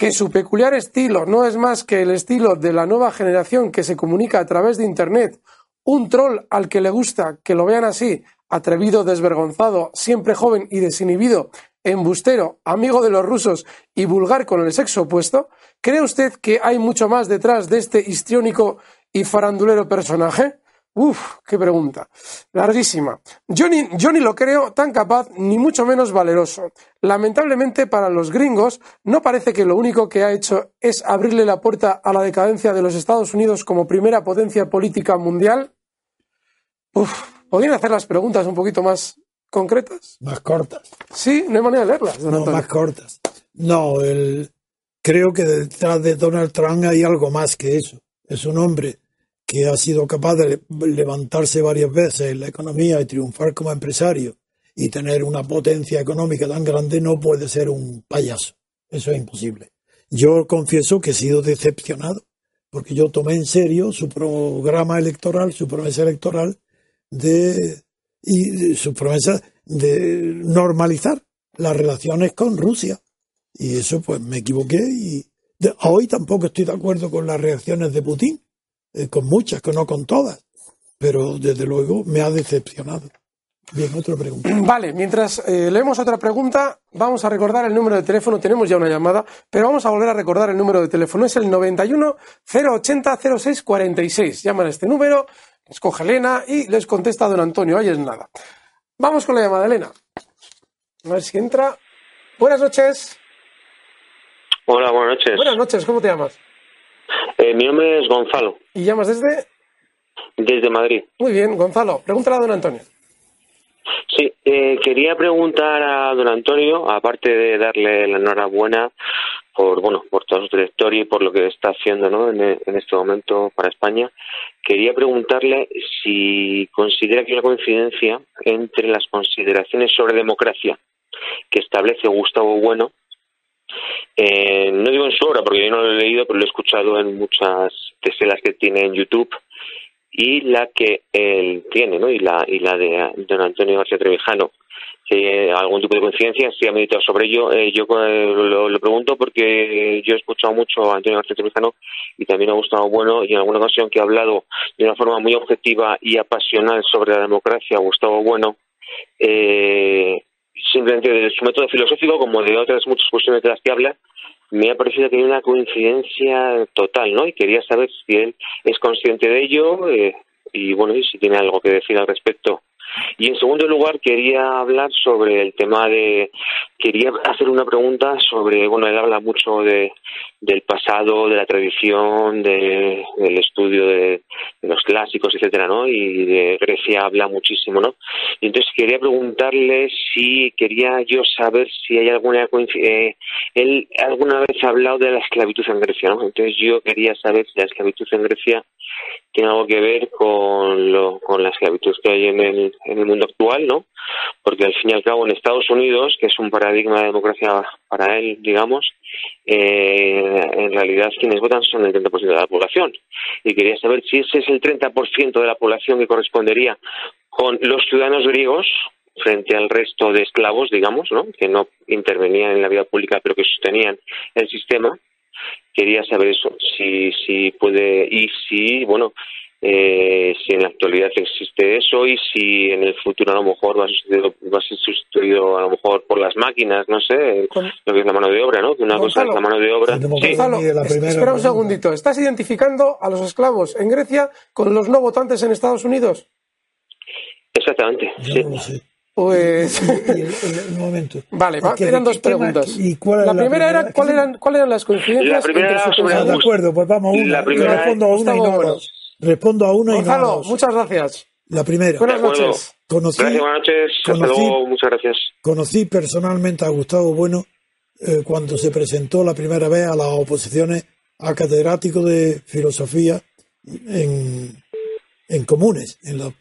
Que su peculiar estilo no es más que el estilo de la nueva generación que se comunica a través de Internet, un troll al que le gusta que lo vean así, atrevido, desvergonzado, siempre joven y desinhibido, embustero, amigo de los rusos y vulgar con el sexo opuesto, ¿cree usted que hay mucho más detrás de este histriónico y farandulero personaje? Uf, qué pregunta. Larguísima. Yo ni, yo ni lo creo tan capaz ni mucho menos valeroso. Lamentablemente para los gringos no parece que lo único que ha hecho es abrirle la puerta a la decadencia de los Estados Unidos como primera potencia política mundial. Uf, ¿podrían hacer las preguntas un poquito más concretas? Más cortas. Sí, no hay manera de leerlas. No, más cortas. No, el, creo que detrás de Donald Trump hay algo más que eso. Es un hombre que ha sido capaz de levantarse varias veces en la economía y triunfar como empresario y tener una potencia económica tan grande no puede ser un payaso. Eso es imposible. Yo confieso que he sido decepcionado porque yo tomé en serio su programa electoral, su promesa electoral de y su promesa de normalizar las relaciones con Rusia. Y eso pues me equivoqué y hoy tampoco estoy de acuerdo con las reacciones de Putin eh, con muchas, que no con todas, pero desde luego me ha decepcionado. Bien, otra pregunta. [CLEARS THROAT] Vale, mientras eh, leemos otra pregunta, vamos a recordar el número de teléfono. Tenemos ya una llamada, pero vamos a volver a recordar el número de teléfono. Es el 91 080 0646. Llaman a este número, escoge Elena y les contesta don Antonio. Ahí es nada. Vamos con la llamada, Elena. A ver si entra. Buenas noches. Hola, buenas noches. Buenas noches, ¿cómo te llamas? Eh, mi nombre es Gonzalo. ¿Y llamas desde? Desde Madrid. Muy bien, Gonzalo. Pregúntale a don Antonio. Sí, eh, quería preguntar a don Antonio, aparte de darle la enhorabuena por bueno por toda su trayectoria y por lo que está haciendo ¿no? en, en este momento para España, quería preguntarle si considera que hay una coincidencia entre las consideraciones sobre democracia que establece Gustavo Bueno eh, no digo en su obra, porque yo no lo he leído, pero lo he escuchado en muchas teselas que tiene en YouTube y la que él tiene, ¿no? Y la, y la de don Antonio García Trevijano. Si algún tipo de coincidencia, si ha meditado sobre ello. Eh, yo eh, lo, pregunto porque yo he escuchado mucho a Antonio García Trevijano y también me ha gustado bueno y en alguna ocasión que ha hablado de una forma muy objetiva y apasional sobre la democracia, Gustavo Bueno, eh, simplemente de su método filosófico como de otras muchas cuestiones de las que habla, me ha parecido que hay una coincidencia total, ¿no? Y quería saber si él es consciente de ello eh, y, bueno, y si tiene algo que decir al respecto. Y en segundo lugar, quería hablar sobre el tema de. Quería hacer una pregunta sobre. Bueno, él habla mucho de, del pasado, de la tradición, de, del estudio de, los clásicos, etcétera, ¿no? Y de Grecia habla muchísimo, ¿no? Y entonces quería preguntarle si quería yo saber si hay alguna eh, él alguna vez ha hablado de la esclavitud en Grecia, ¿no? Entonces yo quería saber si la esclavitud en Grecia tiene algo que ver con, lo, con la esclavitud que hay en el, en el mundo actual, ¿no? Porque al fin y al cabo en Estados Unidos, que es un paradigma de democracia para él, digamos, eh, en realidad quienes votan son el 30% de la población. Y quería saber si ese es el 30% de la población que correspondería con los ciudadanos griegos frente al resto de esclavos, digamos, ¿no? que no intervenían en la vida pública pero que sostenían el sistema. Quería saber eso, si, si puede y si, bueno, eh, si en la actualidad existe eso y si en el futuro a lo mejor va a, va a ser sustituido a lo mejor por las máquinas, no sé, lo que es la mano de obra, ¿no? Que una cosa es la mano de obra. espera un segundito, ¿estás identificando a los esclavos en Grecia con los no votantes en Estados Unidos? Exactamente, sí. Pues. un momento. [LAUGHS] Vale, eran dos preguntas. ¿Y cuál la, primera era ¿cuál eran, cuáles eran las coincidencias. La primera era sobre ah, de acuerdo, pues vamos a una. respondo a una y no dos. Respondo a una y no a dos. muchas gracias. La primera. Buenas noches. Conocí, gracias, buenas noches. Conocí, muchas gracias. Conocí personalmente a Gustavo Bueno eh, cuando se presentó la primera vez a las oposiciones a catedrático de filosofía en, en comunes, en la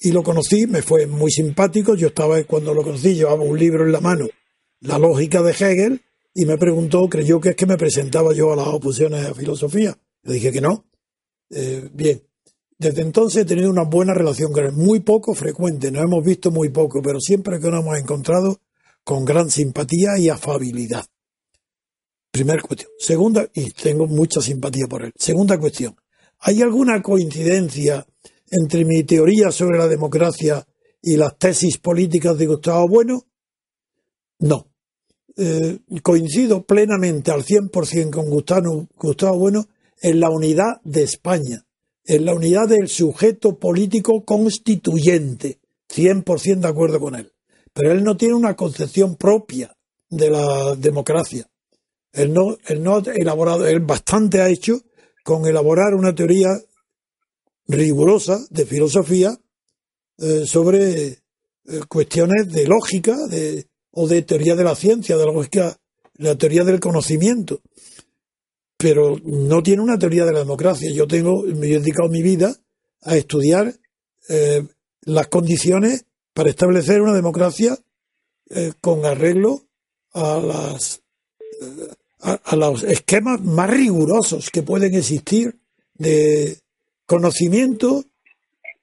y lo conocí, me fue muy simpático. Yo estaba, cuando lo conocí, llevaba un libro en la mano, La lógica de Hegel, y me preguntó, creyó que es que me presentaba yo a las oposiciones de filosofía. Le dije que no. Eh, bien, desde entonces he tenido una buena relación con él, muy poco frecuente, nos hemos visto muy poco, pero siempre que nos hemos encontrado con gran simpatía y afabilidad. Primera cuestión. Segunda, y tengo mucha simpatía por él. Segunda cuestión. ¿Hay alguna coincidencia entre mi teoría sobre la democracia y las tesis políticas de Gustavo Bueno? No. Eh, coincido plenamente al 100% con Gustavo, Gustavo Bueno en la unidad de España, en la unidad del sujeto político constituyente. 100% de acuerdo con él. Pero él no tiene una concepción propia de la democracia. Él no, él no ha elaborado, él bastante ha hecho con elaborar una teoría rigurosa de filosofía eh, sobre eh, cuestiones de lógica de, o de teoría de la ciencia, de la lógica, la teoría del conocimiento. Pero no tiene una teoría de la democracia. Yo tengo, me he dedicado mi vida a estudiar eh, las condiciones para establecer una democracia con arreglo a las a, los esquemas más rigurosos que pueden existir de, conocimiento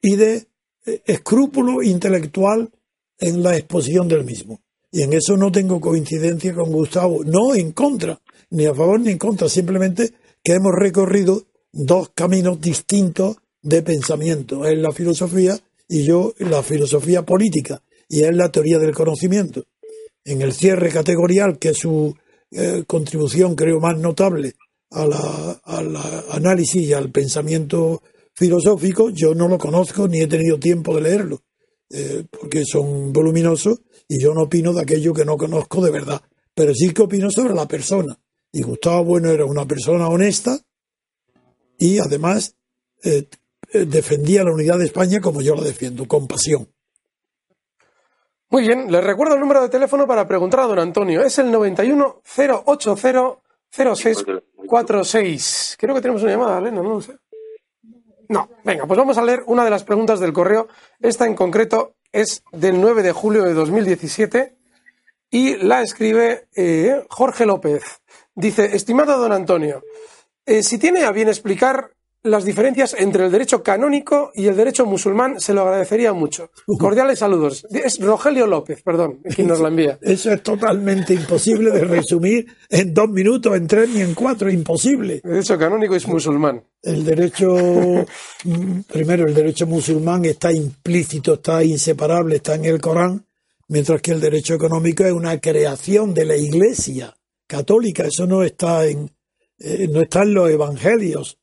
y de eh, escrúpulo intelectual en la exposición del mismo. Y en eso no tengo coincidencia con Gustavo, no en contra, ni a favor ni en contra, simplemente que hemos recorrido dos caminos distintos de pensamiento. Él la filosofía y yo la filosofía política, y él la teoría del conocimiento. En el cierre categorial, que es su eh, contribución creo más notable al análisis y al pensamiento filosófico, yo no lo conozco ni he tenido tiempo de leerlo, eh, porque son voluminosos y yo no opino de aquello que no conozco de verdad, pero sí que opino sobre la persona. Y Gustavo Bueno era una persona honesta y además eh, eh, defendía la unidad de España como yo la defiendo, con pasión. Muy bien, les recuerdo el número de teléfono para preguntar a don Antonio. Es el 91 080 0646. Creo que tenemos una llamada, Elena, no lo sé. No, venga, pues vamos a leer una de las preguntas del correo. Esta en concreto es del 9 de julio de 2017 y la escribe eh, Jorge López. Dice, estimado don Antonio, eh, si tiene a bien explicar las diferencias entre el derecho canónico y el derecho musulmán, se lo agradecería mucho. Cordiales saludos. Es Rogelio López, perdón, quien nos la envía. [LAUGHS] Eso es totalmente imposible de resumir en dos minutos, en tres ni en cuatro, imposible. El derecho canónico es musulmán. El derecho, [LAUGHS] primero, el derecho musulmán está implícito, está inseparable, está en el Corán, mientras que el derecho económico es una creación de la Iglesia católica. Eso no está en, eh, no está en los evangelios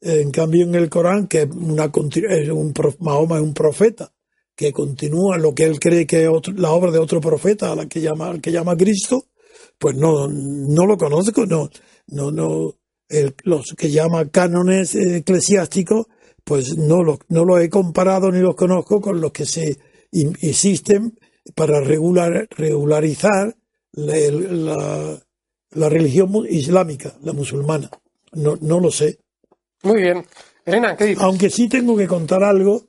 en cambio, en el Corán, que es una, un, Mahoma es un profeta que continúa lo que él cree que es la obra de otro profeta, a la que llama, al que llama Cristo, pues no, no lo conozco, no, no, no, los que llama cánones eclesiásticos, pues no los, no los he comparado ni los conozco con los que se insisten para regular, regularizar la, la religión islámica, la musulmana. No, no lo sé. Muy bien. Elena, ¿qué? Aunque sí tengo que contar algo,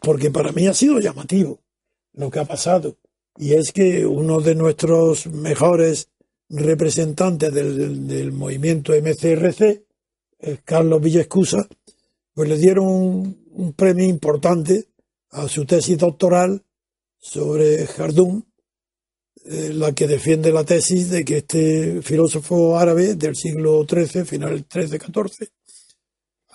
porque para mí ha sido llamativo lo que ha pasado. Y es que uno de nuestros mejores representantes del, movimiento MCRC, Carlos Villescusa, pues le dieron un, un, premio importante a su tesis doctoral sobre Jardún, eh, la que defiende la tesis de que este filósofo árabe del siglo XIII, final XIII-XIV,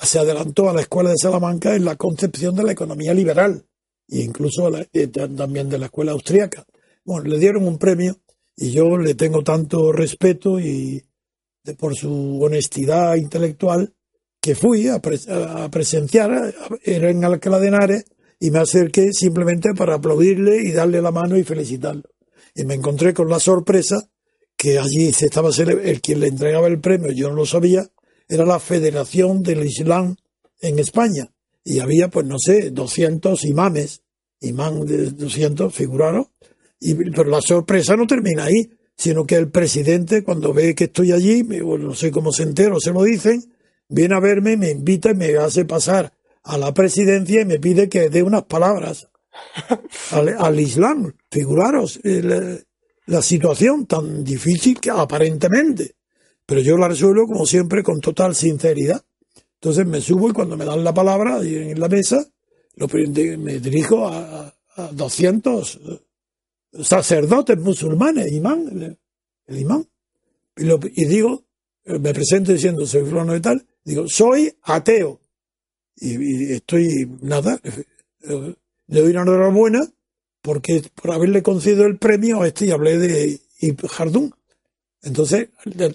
se adelantó a la escuela de Salamanca en la concepción de la economía liberal e incluso eh, también de la escuela austríaca. Bueno, le dieron un premio y yo le tengo tanto respeto y por su honestidad intelectual que fui a, presenciar, era en Alcalá de Henares y me acerqué simplemente para aplaudirle y darle la mano y felicitarlo. Y me encontré con la sorpresa que allí se estaba el quien le entregaba el premio, yo no lo sabía, era la Federación del Islam en España. Y había, pues no sé, 200 imames, imán de 200, figuraron. Y, pero la sorpresa no termina ahí, sino que el presidente, cuando ve que estoy allí, no sé cómo se entera o se lo dicen, viene a verme, me invita y me hace pasar a la presidencia y me pide que dé unas palabras [LAUGHS] al, al Islam. Figuraros la, la situación tan difícil que aparentemente pero yo la resuelvo como siempre con total sinceridad. Entonces me subo y cuando me dan la palabra en la mesa, me dirijo a, a 200 sacerdotes musulmanes, imán, el, imán, y, y, digo, me presento diciendo, soy fulano de tal, digo, soy ateo. Y, y estoy, nada, le doy una enhorabuena porque por haberle concedido el premio a este y hablé de Jardún. Entonces,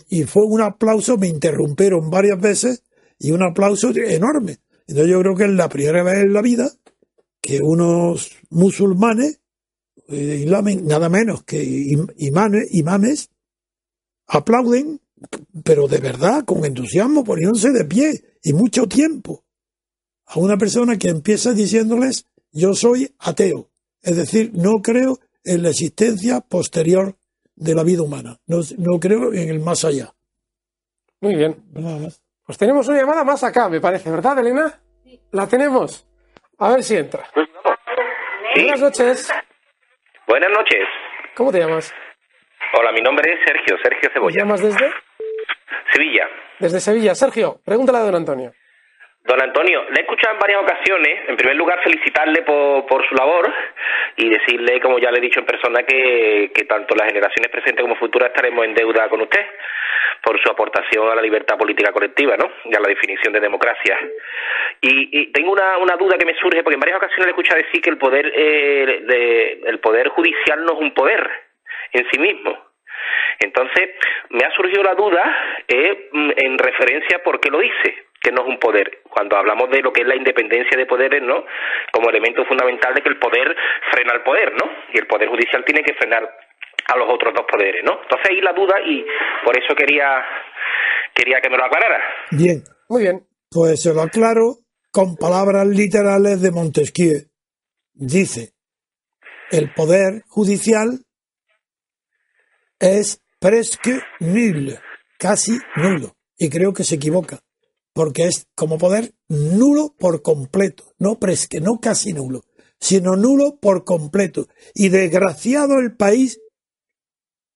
y fue un aplauso, me interrumpieron varias veces y un aplauso enorme. Entonces yo creo que es la primera vez en la vida que unos musulmanes, eh, nada menos que imanes, imames, aplauden, pero de verdad, con entusiasmo, poniéndose de pie y mucho tiempo, a una persona que empieza diciéndoles, yo soy ateo, es decir, no creo en la existencia posterior de la vida humana. No, no creo en el más allá. Muy bien. Pues tenemos una llamada más acá, me parece, ¿verdad, Elena? Sí. La tenemos. A ver si entra. Sí. Buenas noches. Buenas noches. ¿Cómo te llamas? Hola, mi nombre es Sergio, Sergio Cebolla. ¿Te llamas desde? Sevilla. Desde Sevilla. Sergio, pregúntale a don Antonio. Don Antonio, le he escuchado en varias ocasiones, en primer lugar felicitarle por, por su labor y decirle, como ya le he dicho en persona, que, que tanto las generaciones presentes como futuras estaremos en deuda con usted por su aportación a la libertad política colectiva, ¿no? Y a la definición de democracia. Y, y tengo una, una duda que me surge, porque en varias ocasiones le he escuchado decir que el poder, eh, de, el poder judicial no es un poder en sí mismo. Entonces, me ha surgido la duda eh, en referencia a por qué lo dice que no es un poder. Cuando hablamos de lo que es la independencia de poderes, ¿no? Como elemento fundamental de que el poder frena al poder, ¿no? Y el poder judicial tiene que frenar a los otros dos poderes, ¿no? Entonces ahí la duda y por eso quería quería que me lo aclarara. Bien, muy bien. Pues se lo aclaro con palabras literales de Montesquieu. Dice, el poder judicial es presque nul, casi nulo. Y creo que se equivoca porque es como poder nulo por completo, no presque, no casi nulo, sino nulo por completo. Y desgraciado el país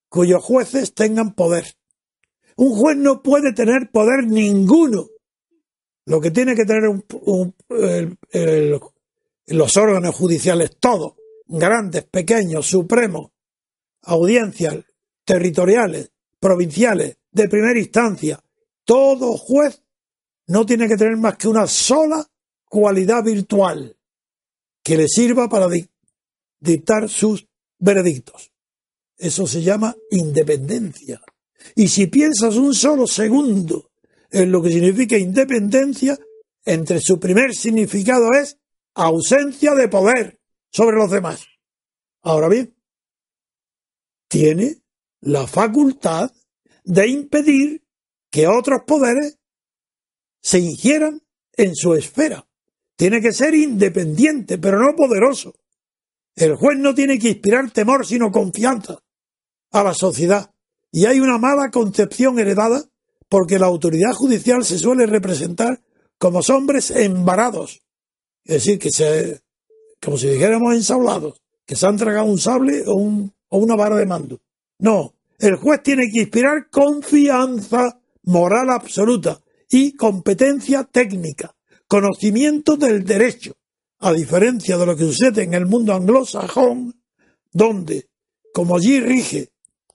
cuyos jueces tengan poder. Un juez no puede tener poder ninguno. Lo que tiene que tener un, los órganos judiciales, todos, grandes, pequeños, supremos, audiencias territoriales, provinciales, de primera instancia, todo juez no tiene que tener más que una sola cualidad virtual que le sirva para dictar sus veredictos. Eso se llama independencia. Y si piensas un solo segundo en lo que significa independencia, entre su primer significado es ausencia de poder sobre los demás. Ahora bien, tiene la facultad de impedir que otros poderes se ingieran en su esfera. Tiene que ser independiente, pero no poderoso. El juez no tiene que inspirar temor, sino confianza a la sociedad. Y hay una mala concepción heredada porque la autoridad judicial se suele representar como hombres embarados. Es decir, que se, como si dijéramos ensablados, que se han tragado un sable o, un, o una vara de mando. No, el juez tiene que inspirar confianza moral absoluta y competencia técnica, conocimiento del derecho, a diferencia de lo que sucede en el mundo anglosajón, donde, como allí rige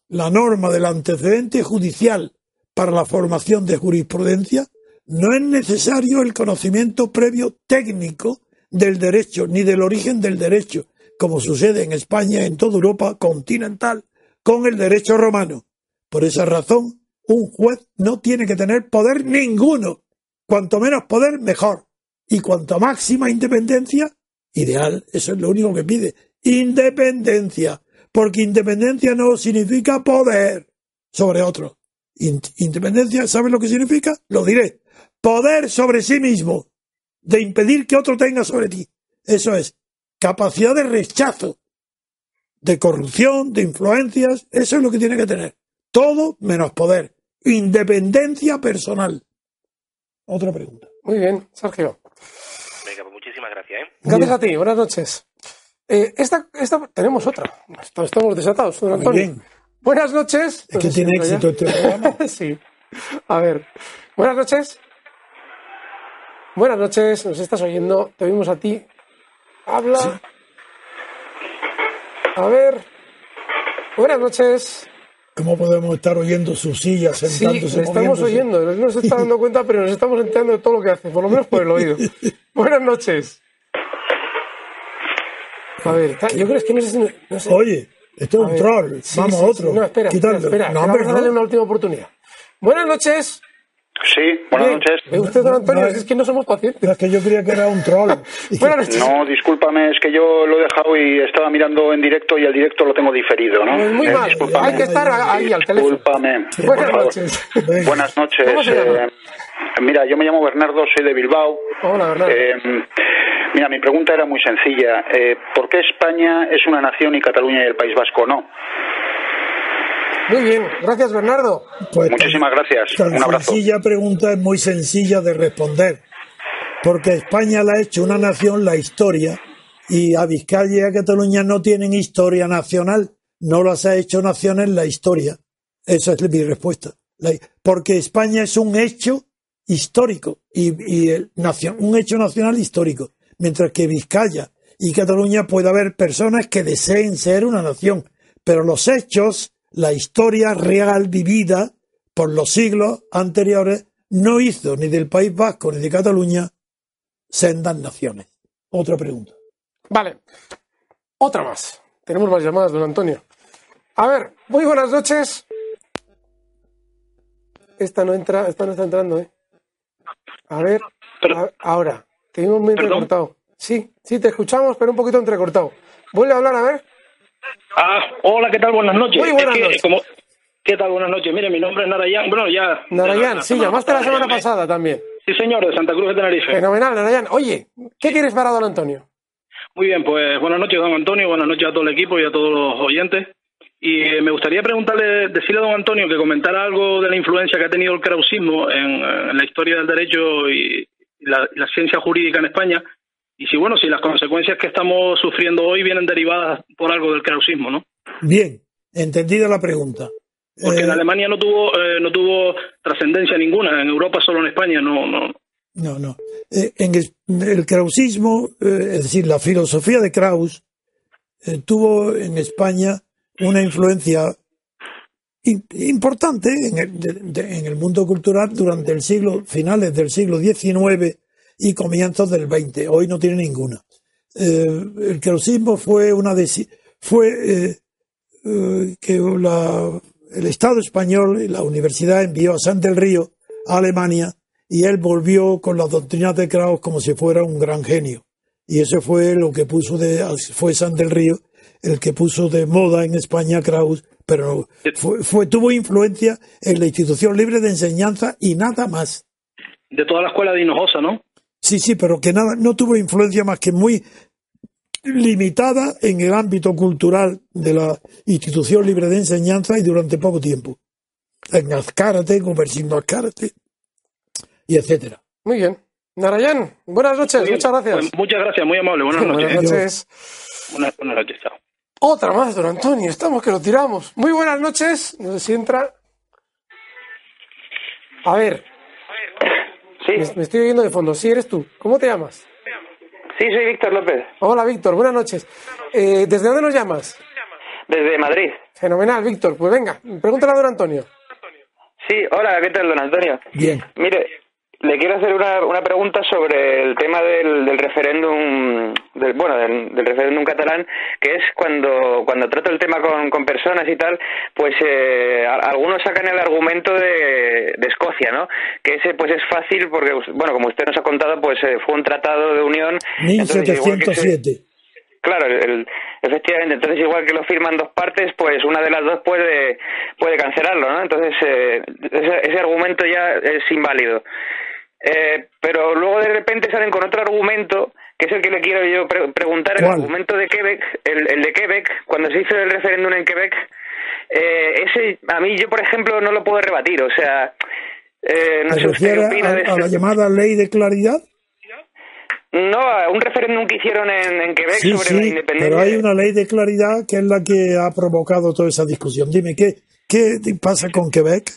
la norma del antecedente judicial para la formación de jurisprudencia, no es necesario el conocimiento previo técnico del derecho ni del origen del derecho, como sucede en España en toda Europa continental con el derecho romano. Por esa razón, un juez no tiene que tener poder ninguno. Cuanto menos poder, mejor. Y cuanto máxima independencia, ideal. Eso es lo único que pide. Independencia. Porque independencia no significa poder sobre otro. Independencia, ¿sabes lo que significa? Lo diré. Poder sobre sí mismo. De impedir que otro tenga sobre ti. Eso es. Capacidad de rechazo. De corrupción, de influencias. Eso es lo que tiene que tener. Todo menos poder. Independencia personal. Otra pregunta. Muy bien, Sergio. Venga, pues muchísimas gracias. ¿eh? Gracias a ti, buenas noches. Eh, esta, esta, tenemos otra. Estamos desatados, don Antonio. Muy bien. Buenas noches. Es que tiene éxito este programa. [LAUGHS] sí. A ver. Buenas noches. Buenas noches, nos estás oyendo. Te oímos a ti. Habla. Sí. A ver. Buenas noches. ¿Cómo podemos estar oyendo su silla Sí, sentándose? le estamos moviéndose? oyendo. No se está dando cuenta, pero nos estamos enterando de todo lo que hace, por lo menos por el oído. [LAUGHS] Buenas noches. A ver, yo creo que no sé si. no sé. Oye, esto es un ver, troll. sí, Vamos sí, a otro. sí. No, espera, espera, Quitadlo. espera. No, vamos a darle no. una última oportunidad. Buenas noches. Sí, buenas Bien. noches. ¿Ve usted, don Antonio? No, es que no somos pacientes. Pero es que yo creía que era un troll. [LAUGHS] Buenas noches. No, discúlpame, es que yo lo he dejado y estaba mirando en directo y el directo lo tengo diferido, ¿no? Pues muy Eh, mal. discúlpame. Hay que estar ahí al teléfono. Discúlpame. Buenas noches. Buenas noches. Eh, mira, yo me llamo Bernardo, soy de Bilbao. Hola, Bernardo. Eh, mira, mi pregunta era muy sencilla. Eh, ¿Por qué España es una nación y Cataluña y el País Vasco no? Muy bien. Gracias, Bernardo. Pues tan- Muchísimas gracias. Tan Un abrazo. sencilla pregunta es muy sencilla de responder. Porque España la ha hecho una nación la historia y a Vizcaya y a Cataluña no tienen historia nacional. No las ha hecho naciones la historia. Esa es mi respuesta. Porque España es un hecho histórico y, y el nacio- un hecho nacional histórico. Mientras que Vizcaya y Cataluña puede haber personas que deseen ser una nación. Pero los hechos, la historia real vivida por los siglos anteriores, no hizo ni del País Vasco ni de Cataluña sendas naciones. Otra pregunta. Vale. Otra más. Tenemos más llamadas, don Antonio. A ver, muy buenas noches. Esta no entra, esta no está entrando, ¿eh? A ver, a- ahora. Tengo un entrecortado. Sí, sí, te escuchamos, pero un poquito entrecortado. Vuelve a hablar, a ver. Ah, hola, ¿qué tal? Buenas noches. Muy buenas Es que, noches. como- ¿Qué tal? Buenas noches. Mire, mi nombre es Narayan. Bueno, ya. Narayan, sí, llamaste la semana pasada también. Sí, señor, de Santa Cruz de Tenerife. Fenomenal, Narayan. Oye, ¿qué quieres para don Antonio? Muy bien, pues buenas noches, don Antonio. Buenas noches a todo el equipo y a todos los oyentes. Y eh, me gustaría preguntarle, decirle a don Antonio que comentara algo de la influencia que ha tenido el krausismo en, eh, en la historia del derecho y la, y la ciencia jurídica en España. Y si, bueno, si las consecuencias que estamos sufriendo hoy vienen derivadas por algo del krausismo, ¿no? Bien, entendida la pregunta. Porque Eh, en Alemania no tuvo eh, no tuvo trascendencia ninguna, en Europa solo en España no no No, no. Eh, en es- el krausismo, eh, es decir, la filosofía de Kraus, eh, tuvo en España una influencia in- importante en el, de- de- en el mundo cultural durante el siglo, finales del siglo XIX y comienzos del XX. Hoy no tiene ninguna. Eh, el krausismo fue una desi- fue eh, eh, que la- el Estado español y la universidad envió a San del Río a Alemania y él volvió con las doctrinas de Kraus como si fuera un gran genio. Y eso fue lo que puso de, fue San del Río el que puso de moda en España Kraus, pero fue, fue- tuvo influencia en la institución libre de enseñanza y nada más. de toda la escuela de Hinojosa, ¿no? Sí, sí, pero que nada, no tuvo influencia más que muy limitada en el ámbito cultural de la institución libre de enseñanza y durante poco tiempo. En Azcárate, Conversindo Azcárate, y etcétera. Muy bien. Narayan, buenas noches, bien. muchas gracias. Pues muchas gracias, muy amable. Buenas noches. Buenas noches. Buenas, buenas noches, chao. Otra más, don Antonio, estamos que lo tiramos. Muy buenas noches, no sé si entra. A ver. Sí. Me, me estoy oyendo de fondo. Sí, eres tú. ¿Cómo te llamas? Sí, soy Víctor López, Hola, Víctor, buenas noches. Eh, ¿Desde dónde nos llamas? desde Madrid. Fenomenal, Víctor. Pues venga, pregúntale a don Antonio. Sí, hola, ¿qué tal, don Antonio? Bien. Mire, le quiero hacer una, una pregunta sobre el tema del, del referéndum, del, bueno, del, del referéndum catalán, que es cuando, cuando trato el tema con, con personas y tal, pues eh, a- algunos sacan el argumento de, de Escocia, ¿no? Que ese pues es fácil porque, bueno, como usted nos ha contado, pues eh, fue un tratado de unión. entonces, igual que se- 1707. Claro, el, el- efectivamente. Entonces, igual que lo firman dos partes, pues una de las dos puede puede cancelarlo, ¿no? Entonces, eh, ese, ese argumento ya es inválido. Eh, pero luego de repente salen con otro argumento, que es el que le quiero yo pre- preguntar, el argumento de Quebec, el, el de Quebec, cuando se hizo el referéndum en Quebec, eh, ese, a mí yo, por ejemplo, no lo puedo rebatir. O sea, eh, no ¿Te sé usted qué opina de a, a la llamada ley de claridad? No, a un referéndum que hicieron en, en Quebec Sí, sobre la independencia. pero hay una ley de claridad que es la que ha provocado toda esa discusión. Dime, ¿qué, qué pasa con Quebec?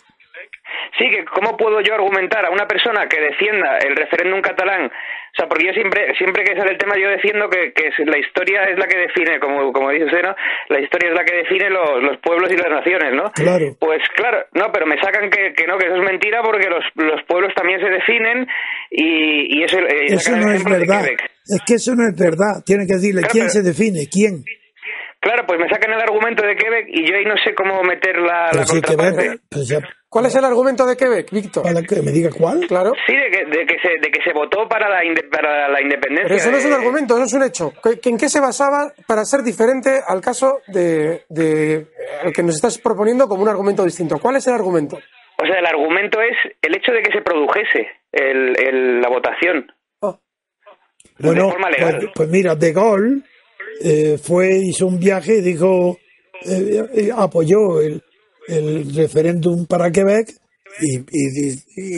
Sí, que cómo puedo yo argumentar a una persona que defienda el referéndum catalán, o sea, porque yo siempre, siempre que sale el tema yo defiendo que, la historia es la que define, como, como dice usted, ¿no? La historia es la que define los, los pueblos y las naciones, ¿no? Claro. Pues claro, no, pero me sacan que, que no, que eso es mentira porque los, los pueblos también se definen y, y eso, eh, Eso no es verdad. Es que eso no es verdad. Tiene que decirle Claro, quién pero- se define, quién. Claro, pues me sacan el argumento de Quebec y yo ahí no sé cómo meter la, la sí, contraparte. Quebec, pues ya, ¿Cuál es el argumento de Quebec, Víctor? para que me diga cuál. Claro. Sí, de que, de que se de que se votó para la inde- para la independencia. Pero eso no es un argumento, eso es un hecho. ¿Qué- ¿En qué se basaba para ser diferente al caso de, de al que nos estás proponiendo como un argumento distinto? ¿Cuál es el argumento? O sea, el argumento es el hecho de que se produjese el, el- la votación. Bueno, de forma legal. pues, pues mira, De Gaulle eh, fue, hizo un viaje y dijo, eh, eh, apoyó el, el referéndum para Quebec y,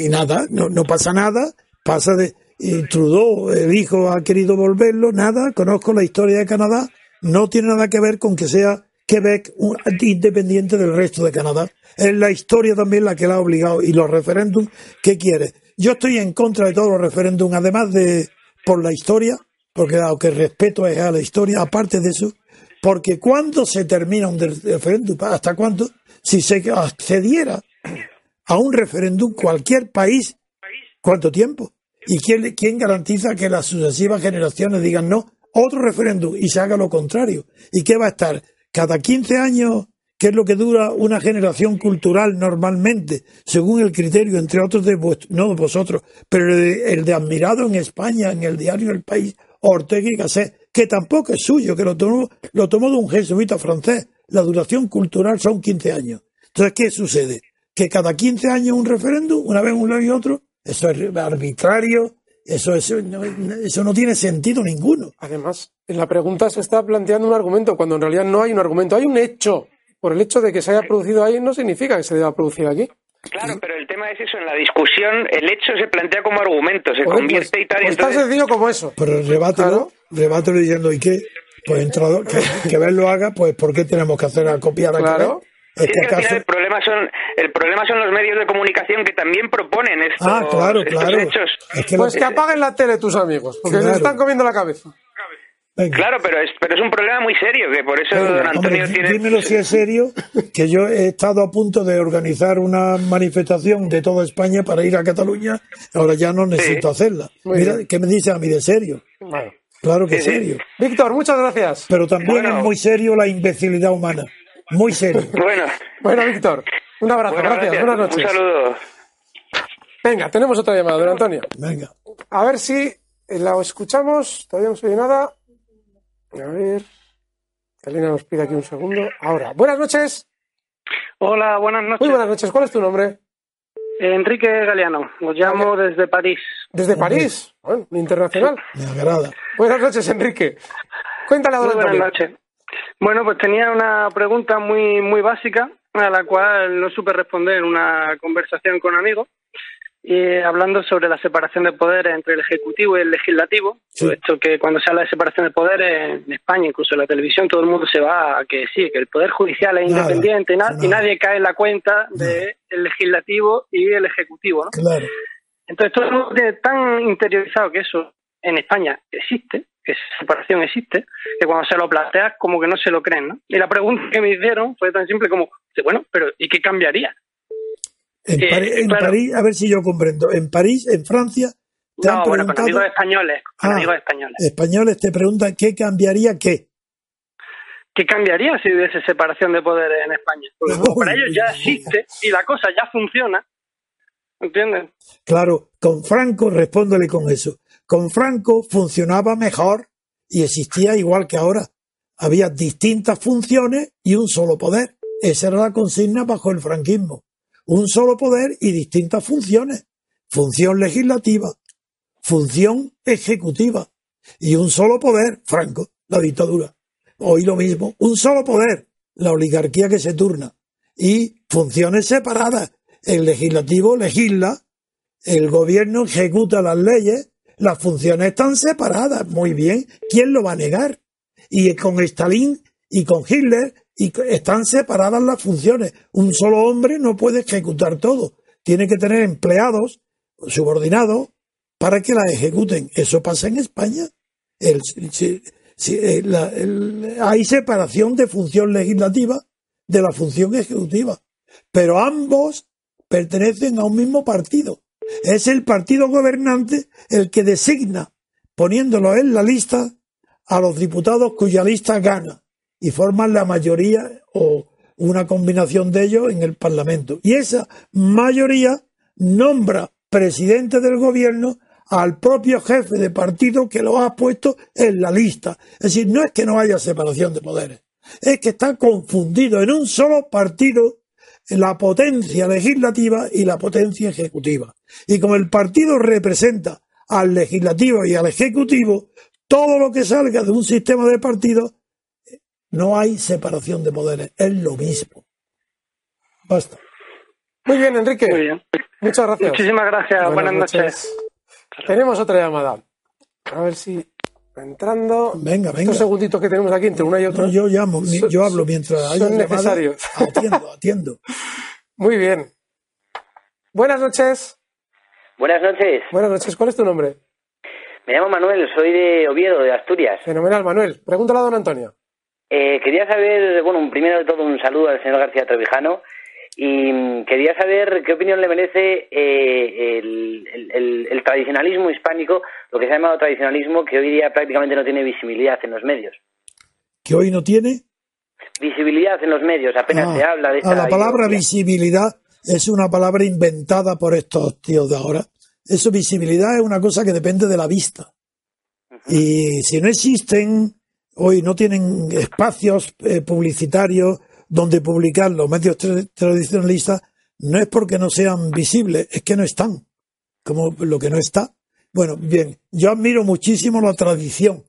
y- nada, no, no pasa nada, pasa de, y Trudeau, el hijo ha querido volverlo, nada, conozco la historia de Canadá, no tiene nada que ver con que sea Quebec un- independiente del resto de Canadá. Es la historia también la que la ha obligado. Y los referéndums, ¿qué quiere? Yo estoy en contra de todos los referéndums, además de por la historia, porque aunque respeto es a la historia, aparte de eso, porque cuando se termina un referéndum, ¿hasta cuándo? Si se accediera a un referéndum cualquier país, ¿cuánto tiempo? ¿Y quién, quién garantiza que las sucesivas generaciones digan no? Otro referéndum y se haga lo contrario. ¿Y qué va a estar? Cada 15 años, que es lo que dura una generación cultural normalmente, según el criterio, entre otros de vuest- no de vosotros, pero el de, el de admirado en España, en el diario El País, Ortega y Gasset, que tampoco es suyo, que lo tomó, lo tomó de un jesuita francés. La duración cultural son 15 años. Entonces, ¿qué sucede? Que cada 15 años un referéndum, una vez un lado y otro, eso es arbitrario, eso, no, eso no tiene sentido ninguno. Además, en la pregunta se está planteando un argumento cuando en realidad no hay un argumento, hay un hecho. Por el hecho de que se haya producido ahí no significa que se deba producir aquí. Claro, pero el tema es eso, en la discusión el hecho se plantea como argumento, se convierte pues- y tal, y pues tan entonces... sencillo como eso. Pero rebátelo, rebátelo diciendo, ¿y qué? Pues entrado, que, [LAUGHS] que Ver lo haga, pues ¿por qué tenemos que hacer a copiar a Claro. Quebec? Es Sí, que es que al acaso... final el problema son el problema son los medios de comunicación que también proponen estos, Ah, claro, estos claro. hechos. Es que lo Pues que apaguen la tele tus amigos, porque Claro. se están comiendo la cabeza. Venga. Claro, pero es pero es un problema muy serio que por eso Venga, don Antonio hombre, tiene dímelo si es [LAUGHS] serio, que yo he estado a punto de organizar una manifestación de toda España para ir a Cataluña, ahora ya no necesito hacerla. Muy Mira, bien. ¿qué me dice a mí de serio? Bueno. Claro que Sí, sí. serio. Víctor, muchas gracias. Pero también Bueno. es muy serio la imbecilidad humana. Muy serio. [LAUGHS] Bueno, Bueno, Víctor, un abrazo, bueno, gracias, buenas noches. Un saludo. Venga, tenemos otra llamada, don Antonio. Venga. A ver si la escuchamos. Todavía no se oye nada. A ver. Elena nos pide aquí un segundo. Ahora. Buenas noches. Hola, buenas noches. Muy buenas noches. ¿Cuál es tu nombre? Enrique Galeano, os llamo desde París. Desde París. Bueno, internacional. Me agrada. Buenas noches, Enrique. Cuéntale a don Muy buenas noches. Bueno, pues tenía una pregunta muy muy básica a la cual no supe responder en una conversación con amigos eh, hablando sobre la separación de poderes entre el Ejecutivo y el Legislativo. Esto que cuando se habla de separación de poderes en España, incluso en la televisión, todo el mundo se va a que sí, que el Poder Judicial es independiente y, nadie cae en la cuenta del Legislativo y el Ejecutivo. ¿no? Claro. Entonces todo el mundo tiene tan interiorizado que eso en España existe, que esa separación existe, que cuando se lo planteas como que no se lo creen. ¿no? Y la pregunta que me hicieron fue tan simple como, bueno, pero ¿y qué cambiaría? En, en claro. París, a ver si yo comprendo. En París, en Francia, te han No, bueno, con preguntado, amigos españoles, Ah. amigos españoles. españoles te preguntan qué cambiaría qué. ¿Qué cambiaría si hubiese separación de poderes en España? [LAUGHS] Porque para ellos ya existe y la cosa ya funciona, ¿entiendes? Claro, con Franco, respóndele con eso. Con Franco funcionaba mejor y existía igual que ahora. Había distintas funciones y un solo poder. Esa era la consigna bajo el franquismo. Un solo poder y distintas funciones. Función legislativa, función ejecutiva y un solo poder, Franco, la dictadura. Hoy lo mismo, un solo poder, la oligarquía que se turna y funciones separadas. El legislativo legisla, el gobierno ejecuta las leyes, las funciones están separadas. Muy bien, ¿quién lo va a negar? Y con Stalin y con Hitler y están separadas las funciones. Un solo hombre no puede ejecutar todo. Tiene que tener empleados subordinados para que las ejecuten. Eso pasa en España. Eh, la- hay separación de función legislativa de la función ejecutiva. Pero ambos pertenecen a un mismo partido. Es el partido gobernante el que designa, poniéndolo en la lista, a los diputados cuya lista gana y forman la mayoría o una combinación de ellos en el Parlamento. Y esa mayoría nombra presidente del gobierno al propio jefe de partido que lo ha puesto en la lista. Es decir, no es que no haya separación de poderes, es que está confundido en un solo partido la potencia legislativa y la potencia ejecutiva. Y como el partido representa al legislativo y al ejecutivo, todo lo que salga de un sistema de partidos, no hay separación de poderes, es lo mismo. Basta. Muy bien, Enrique. Muy bien. Muchas gracias. Muchísimas gracias. Buenas, noches. Tenemos otra llamada. A ver si entrando. Venga, venga. Estos segunditos que tenemos aquí entre una y otra. No, yo llamo, son- yo hablo mientras haya son llamada, necesarios. Atiendo, [LAUGHS] atiendo. Muy bien. Buenas noches. Buenas noches. Buenas noches. ¿Cuál es tu nombre? Me llamo Manuel, soy de Oviedo, de Asturias. Fenomenal, Manuel. Pregúntale a don Antonio. Eh, quería saber, bueno, primero de todo un saludo al señor García Trevijano y mm, quería saber qué opinión le merece eh, el, el- el- el tradicionalismo hispánico, lo que se ha llamado tradicionalismo, que hoy día prácticamente no tiene visibilidad en los medios. Que hoy no tiene. Visibilidad en los medios, apenas Ah, se habla de a la palabra visibilidad es una palabra inventada por estos tíos de ahora. Eso, visibilidad, es una cosa que depende de la vista. Y si no existen, hoy no tienen espacios eh, publicitarios donde publicar los medios tra- tradicionalistas, no es porque no sean visibles, es que no están. Como lo que no está. Bueno, bien, yo admiro muchísimo la tradición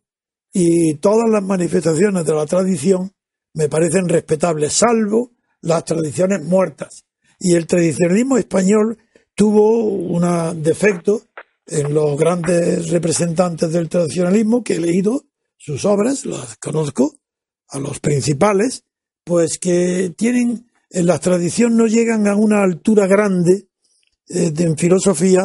y todas las manifestaciones de la tradición me parecen respetables, salvo las tradiciones muertas. Y el tradicionalismo español tuvo un defecto en los grandes representantes del tradicionalismo que he leído sus obras, las conozco, a los principales, pues que tienen, en la tradición no llegan a una altura grande eh, en filosofía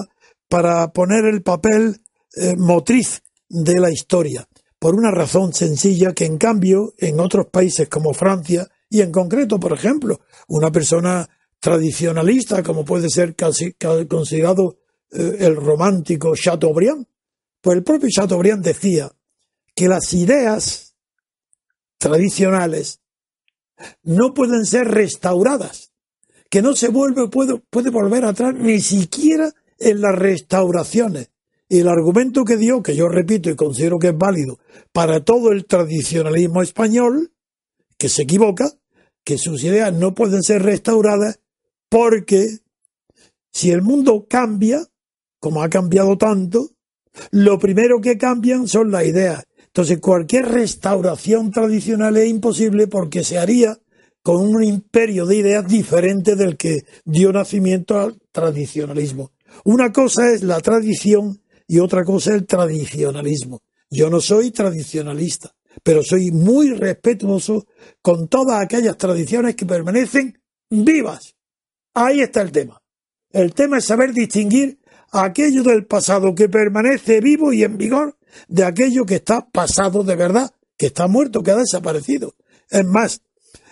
para poner el papel eh, motriz de la historia, por una razón sencilla que en cambio en otros países como Francia y en concreto, por ejemplo, una persona tradicionalista como puede ser casi, ca- considerado eh, el romántico Chateaubriand, pues el propio Chateaubriand decía que las ideas tradicionales no pueden ser restauradas, que no se vuelve, puede, puede volver atrás ni siquiera en las restauraciones. Y el argumento que dio, que yo repito y considero que es válido para todo el tradicionalismo español, que se equivoca, que sus ideas no pueden ser restauradas porque si el mundo cambia, como ha cambiado tanto, lo primero que cambian son las ideas. Entonces cualquier restauración tradicional es imposible porque se haría con un imperio de ideas diferente del que dio nacimiento al tradicionalismo. Una cosa es la tradición y otra cosa es el tradicionalismo. Yo no soy tradicionalista, pero soy muy respetuoso con todas aquellas tradiciones que permanecen vivas. Ahí está el tema. El tema es saber distinguir aquello del pasado que permanece vivo y en vigor de aquello que está pasado de verdad, que está muerto, que ha desaparecido. Es más,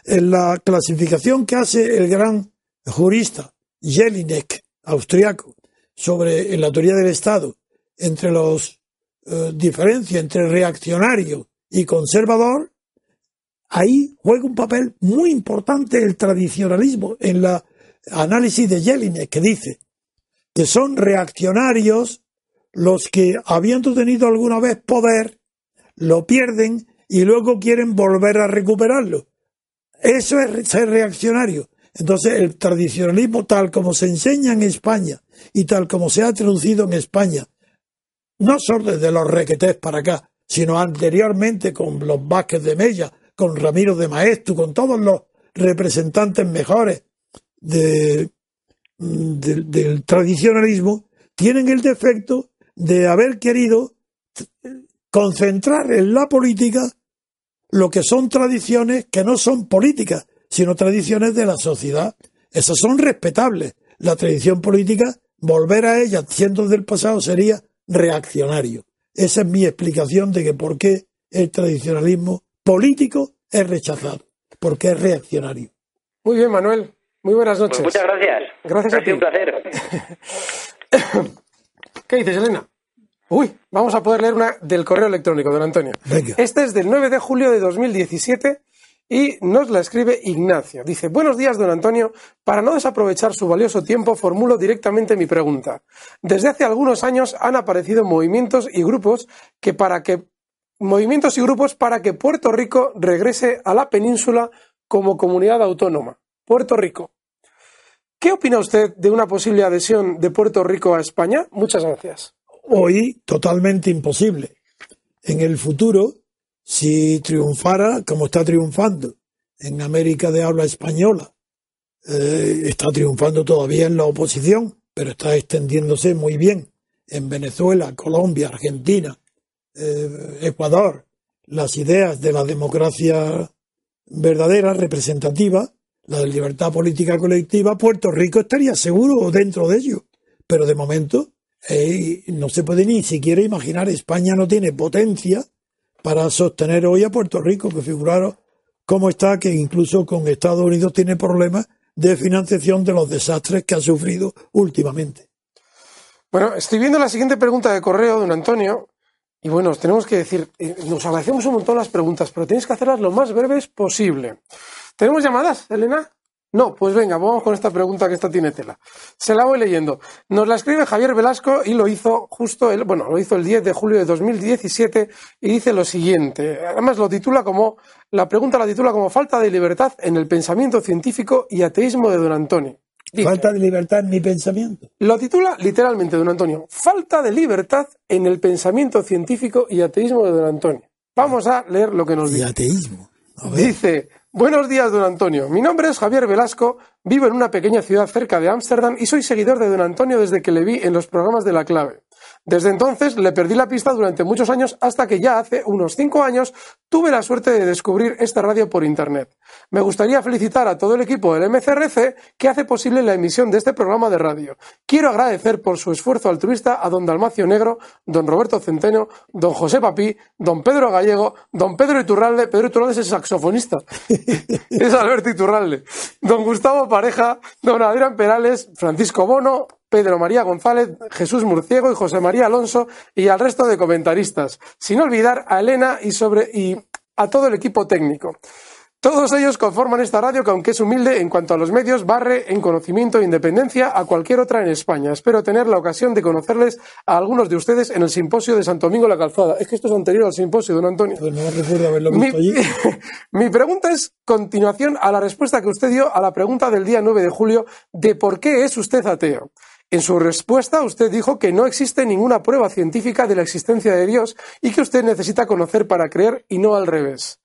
en la clasificación que hace el gran jurista Jelinek, austriaco, sobre la teoría del Estado, entre los eh, diferencias entre reaccionario y conservador, ahí juega un papel muy importante el tradicionalismo en la análisis de Jelinek, que dice que son reaccionarios los que, habiendo tenido alguna vez poder, lo pierden y luego quieren volver a recuperarlo. Eso es ser reaccionario. Entonces, el tradicionalismo tal como se enseña en España y tal como se ha traducido en España, no solo desde los requetés para acá, sino anteriormente con los Vázquez de Mella, con Ramiro de Maestro, con todos los representantes mejores de, del tradicionalismo, tienen el defecto de haber querido concentrar en la política lo que son tradiciones que no son políticas, sino tradiciones de la sociedad. Esas son respetables. La tradición política, volver a ella siendo del pasado sería reaccionario. Esa es mi explicación de que por qué el tradicionalismo político es rechazado, porque es reaccionario. Muy bien, Manuel. Muy buenas pues noches. muchas gracias. Gracias a ti. un placer. [LAUGHS] ¿Qué dices, Elena? Uy, vamos a poder leer una del correo electrónico, don Antonio. Este es del 9 de julio de 2017 y nos la escribe Ignacio. Dice, buenos días, don Antonio. Para no desaprovechar su valioso tiempo, formulo directamente mi pregunta. Desde hace algunos años han aparecido movimientos y grupos que para que movimientos y grupos para que Puerto Rico regrese a la península como comunidad autónoma. Puerto Rico. ¿Qué opina usted de una posible adhesión de Puerto Rico a España? Muchas gracias hoy totalmente imposible. En el futuro, si triunfara como está triunfando en América de habla española, eh, está triunfando todavía en la oposición, pero está extendiéndose muy bien en Venezuela, Colombia, Argentina, eh, Ecuador, las ideas de la democracia verdadera, representativa, la de libertad política colectiva, Puerto Rico estaría seguro dentro de ello. Pero de momento no se puede ni siquiera imaginar, España no tiene potencia para sostener hoy a Puerto Rico, que figuraros cómo está, que incluso con Estados Unidos tiene problemas de financiación de los desastres que ha sufrido últimamente. Bueno, estoy viendo la siguiente pregunta de correo, don Antonio, y bueno, os tenemos que decir, eh, nos agradecemos un montón las preguntas, pero tenéis que hacerlas lo más breves posible. ¿Tenemos llamadas, Elena? No, pues venga, vamos con esta pregunta que esta tiene tela. Se la voy leyendo. Nos la escribe Javier Velasco y lo hizo justo el, bueno, lo hizo el 10 de julio de 2017 y dice lo siguiente. Además lo titula como, la pregunta la titula como falta de libertad en el pensamiento científico y ateísmo de don Antonio. falta de libertad en mi pensamiento. Lo titula literalmente don Antonio. Falta de libertad en el pensamiento científico y ateísmo de don Antonio. Vamos a leer lo que nos dice. Y ateísmo. Dice, Buenos días, don Antonio. Mi nombre es Javier Velasco, vivo en una pequeña ciudad cerca de Ámsterdam y soy seguidor de don Antonio desde que le vi en los programas de la clave. Desde entonces le perdí la pista durante muchos años hasta que ya hace unos cinco años tuve la suerte de descubrir esta radio por Internet. Me gustaría felicitar a todo el equipo del MCRC que hace posible la emisión de este programa de radio. Quiero agradecer por su esfuerzo altruista a don Dalmacio Negro, don Roberto Centeno, don José Papí, don Pedro Gallego, don Pedro Iturralde, Pedro Iturralde es el saxofonista, [LAUGHS] es Alberto Iturralde, don Gustavo Pareja, don Adrián Perales, Francisco Bono, Pedro María González, Jesús Murciego y José María Alonso y al resto de comentaristas, sin olvidar a Elena y, sobre, y a todo el equipo técnico. Todos ellos conforman esta radio que, aunque es humilde en cuanto a los medios, barre en conocimiento e independencia a cualquier otra en España. Espero tener la ocasión de conocerles a algunos de ustedes en el simposio de Santo Domingo la Calzada. Es que esto es anterior al simposio, don Antonio. Pues no recuerdo haberlo visto mi, allí. [LAUGHS] mi pregunta es continuación a la respuesta que usted dio a la pregunta del día 9 de julio de por qué es usted ateo. En su respuesta, usted dijo que no existe ninguna prueba científica de la existencia de Dios y que usted necesita conocer para creer y no al revés.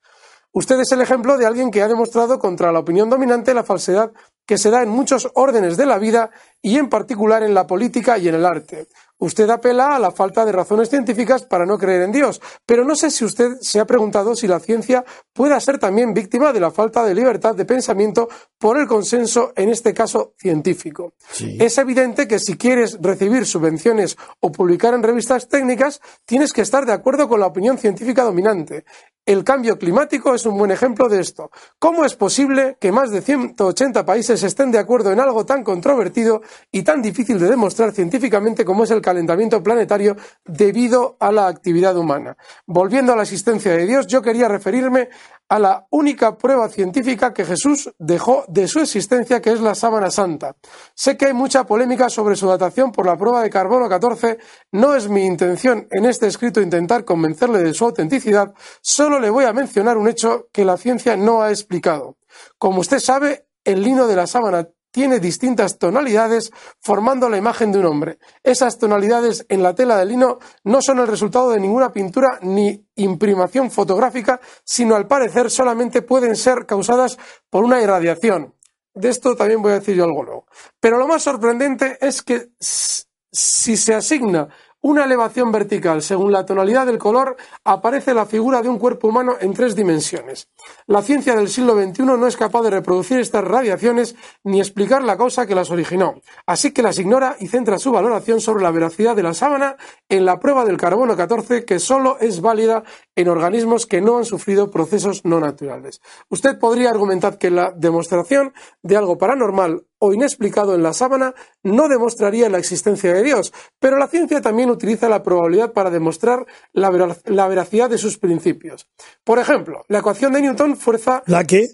Usted es el ejemplo de alguien que ha demostrado contra la opinión dominante la falsedad que se da en muchos órdenes de la vida y en particular en la política y en el arte. Usted apela a la falta de razones científicas para no creer en Dios, pero no sé si usted se ha preguntado si la ciencia pueda ser también víctima de la falta de libertad de pensamiento por el consenso, en este caso científico. Es evidente que si quieres recibir subvenciones o publicar en revistas técnicas, tienes que estar de acuerdo con la opinión científica dominante. El cambio climático es un buen ejemplo de esto. ¿Cómo es posible que más de 180 países estén de acuerdo en algo tan controvertido y tan difícil de demostrar científicamente como es el calentamiento planetario debido a la actividad humana? Volviendo a la existencia de Dios, yo quería referirme a la única prueba científica que Jesús dejó de su existencia, que es la sábana santa. Sé que hay mucha polémica sobre su datación por la prueba de carbono 14. No es mi intención en este escrito intentar convencerle de su autenticidad, solo le voy a mencionar un hecho que la ciencia no ha explicado. Como usted sabe, el lino de la sábana tiene distintas tonalidades formando la imagen de un hombre. Esas tonalidades en la tela de lino no son el resultado de ninguna pintura ni imprimación fotográfica, sino al parecer solamente pueden ser causadas por una irradiación. De esto también voy a decir yo algo luego. Pero lo más sorprendente es que si se asigna una elevación vertical según la tonalidad del color, aparece la figura de un cuerpo humano en tres dimensiones. La ciencia del siglo XXI no es capaz de reproducir estas radiaciones ni explicar la causa que las originó, así que las ignora y centra su valoración sobre la veracidad de la sábana en la prueba del carbono 14 que solo es válida en organismos que no han sufrido procesos no naturales. Usted podría argumentar que la demostración de algo paranormal o inexplicado en la sábana no demostraría la existencia de Dios, pero la ciencia también utiliza la probabilidad para demostrar la, veracidad de sus principios. Por ejemplo, la ecuación de Newton, fuerza... ¿La qué?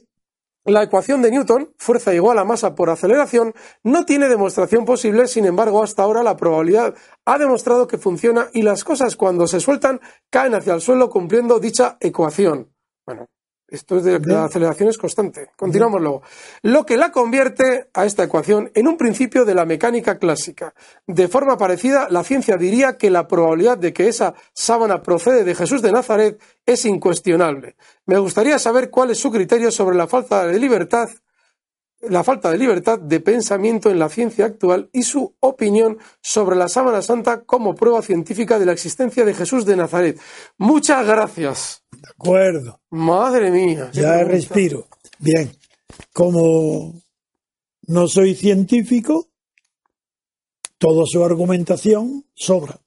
La ecuación de Newton, fuerza igual a masa por aceleración, no tiene demostración posible, sin embargo, hasta ahora la probabilidad ha demostrado que funciona y las cosas cuando se sueltan caen hacia el suelo cumpliendo dicha ecuación. Bueno, esto es de la aceleración es constante. Continuamos luego. Lo que la convierte a esta ecuación en un principio de la mecánica clásica. De forma parecida, la ciencia diría que la probabilidad de que esa sábana procede de Jesús de Nazaret es incuestionable. Me gustaría saber cuál es su criterio sobre la falta de libertad la falta de libertad de pensamiento en la ciencia actual y su opinión sobre la sábana santa como prueba científica de la existencia de Jesús de Nazaret. Muchas gracias. De acuerdo. Madre mía. Ya respiro. Bien. Como no soy científico, toda su argumentación sobra.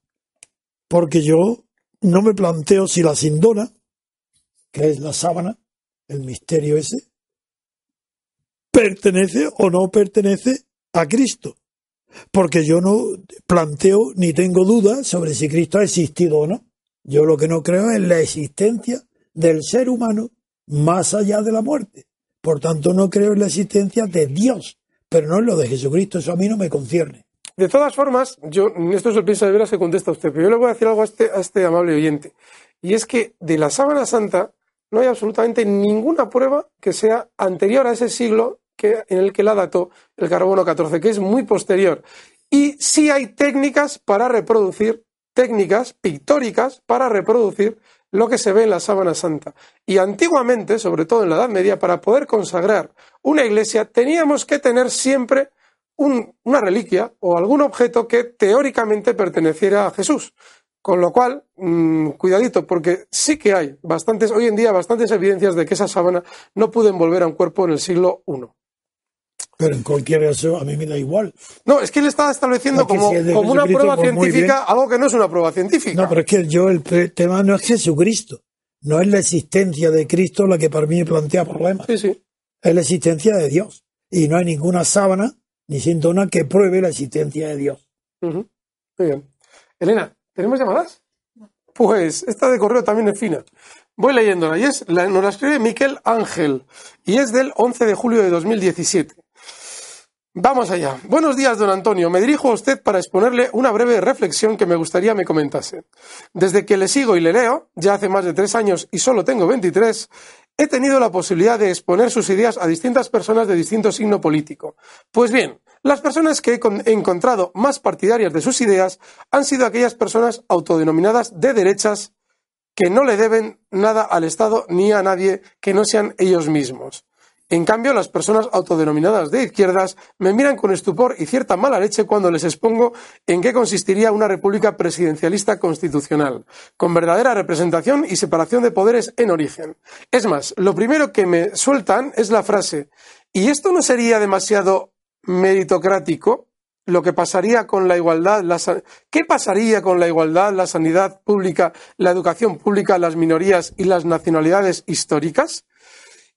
Porque yo no me planteo si la sindona, que es la sábana, el misterio ese, pertenece o no pertenece a Cristo. Porque yo no planteo ni tengo dudas sobre si Cristo ha existido o no. Yo lo que no creo es la existencia del ser humano más allá de la muerte. Por tanto, no creo en la existencia de Dios, pero no en lo de Jesucristo. Eso a mí no me concierne. De todas formas, yo, esto es el piensa de veras que contesta usted, pero yo le voy a decir algo a este, a este amable oyente. Y es que de la sábana santa no hay absolutamente ninguna prueba que sea anterior a ese siglo que, en el que la dató el carbono 14, que es muy posterior. Y sí hay técnicas para reproducir, técnicas pictóricas para reproducir lo que se ve en la sábana santa. Y antiguamente, sobre todo en la Edad Media, para poder consagrar una iglesia teníamos que tener siempre una reliquia o algún objeto que teóricamente perteneciera a Jesús. Con lo cual, mm, cuidadito, porque sí que hay bastantes, hoy en día, bastantes evidencias de que esa sábana no pudo envolver a un cuerpo en el siglo I. Pero en cualquier caso, a mí me da igual. No, es que él está estableciendo como, como una prueba pues científica algo que no es una prueba científica. No, pero es que yo el tema no es Jesucristo. No es la existencia de Cristo la que para mí plantea problemas. Sí, sí. Es la existencia de Dios. Y no hay ninguna sábana ni síntoma que pruebe la existencia de Dios. Muy bien. Elena, ¿tenemos llamadas? Pues esta de correo también es fina. Voy leyéndola y es, nos la escribe Miquel Ángel y es del 11 de julio de 2017. Vamos allá. Buenos días, don Antonio. Me dirijo a usted para exponerle una breve reflexión que me gustaría me comentase. Desde que le sigo y le leo, ya hace más de tres años y solo tengo 23, he tenido la posibilidad de exponer sus ideas a distintas personas de distinto signo político. Pues bien, las personas que he encontrado más partidarias de sus ideas han sido aquellas personas autodenominadas de derechas que no le deben nada al Estado ni a nadie que no sean ellos mismos. En cambio, las personas autodenominadas de izquierdas me miran con estupor y cierta mala leche cuando les expongo en qué consistiría una república presidencialista constitucional, con verdadera representación y separación de poderes en origen. Es más, lo primero que me sueltan es la frase ¿Y esto no sería demasiado meritocrático? Lo que pasaría con la igualdad, ¿qué pasaría con la igualdad, la sanidad pública, la educación pública, las minorías y las nacionalidades históricas?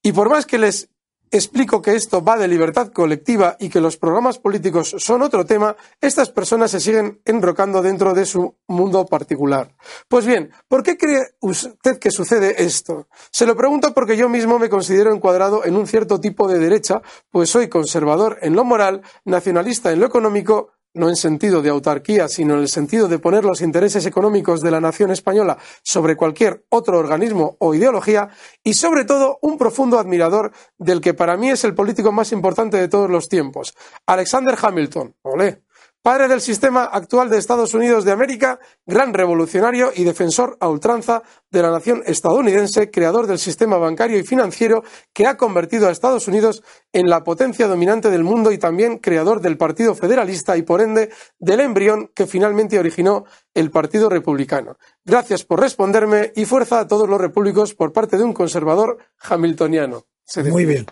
Y por más que les explico que esto va de libertad colectiva y que los programas políticos son otro tema, estas personas se siguen enrocando dentro de su mundo particular. Pues bien, ¿por qué cree usted que sucede esto? Se lo pregunto porque yo mismo me considero encuadrado en un cierto tipo de derecha, pues soy conservador en lo moral, nacionalista en lo económico, no en sentido de autarquía, sino en el sentido de poner los intereses económicos de la nación española sobre cualquier otro organismo o ideología, y sobre todo un profundo admirador del que para mí es el político más importante de todos los tiempos, Alexander Hamilton. Olé padre del sistema actual de Estados Unidos de América, gran revolucionario y defensor a ultranza de la nación estadounidense, creador del sistema bancario y financiero que ha convertido a Estados Unidos en la potencia dominante del mundo y también creador del Partido Federalista y por ende del embrión que finalmente originó el Partido Republicano. Gracias por responderme y fuerza a todos los repúblicos por parte de un conservador hamiltoniano. Muy bien.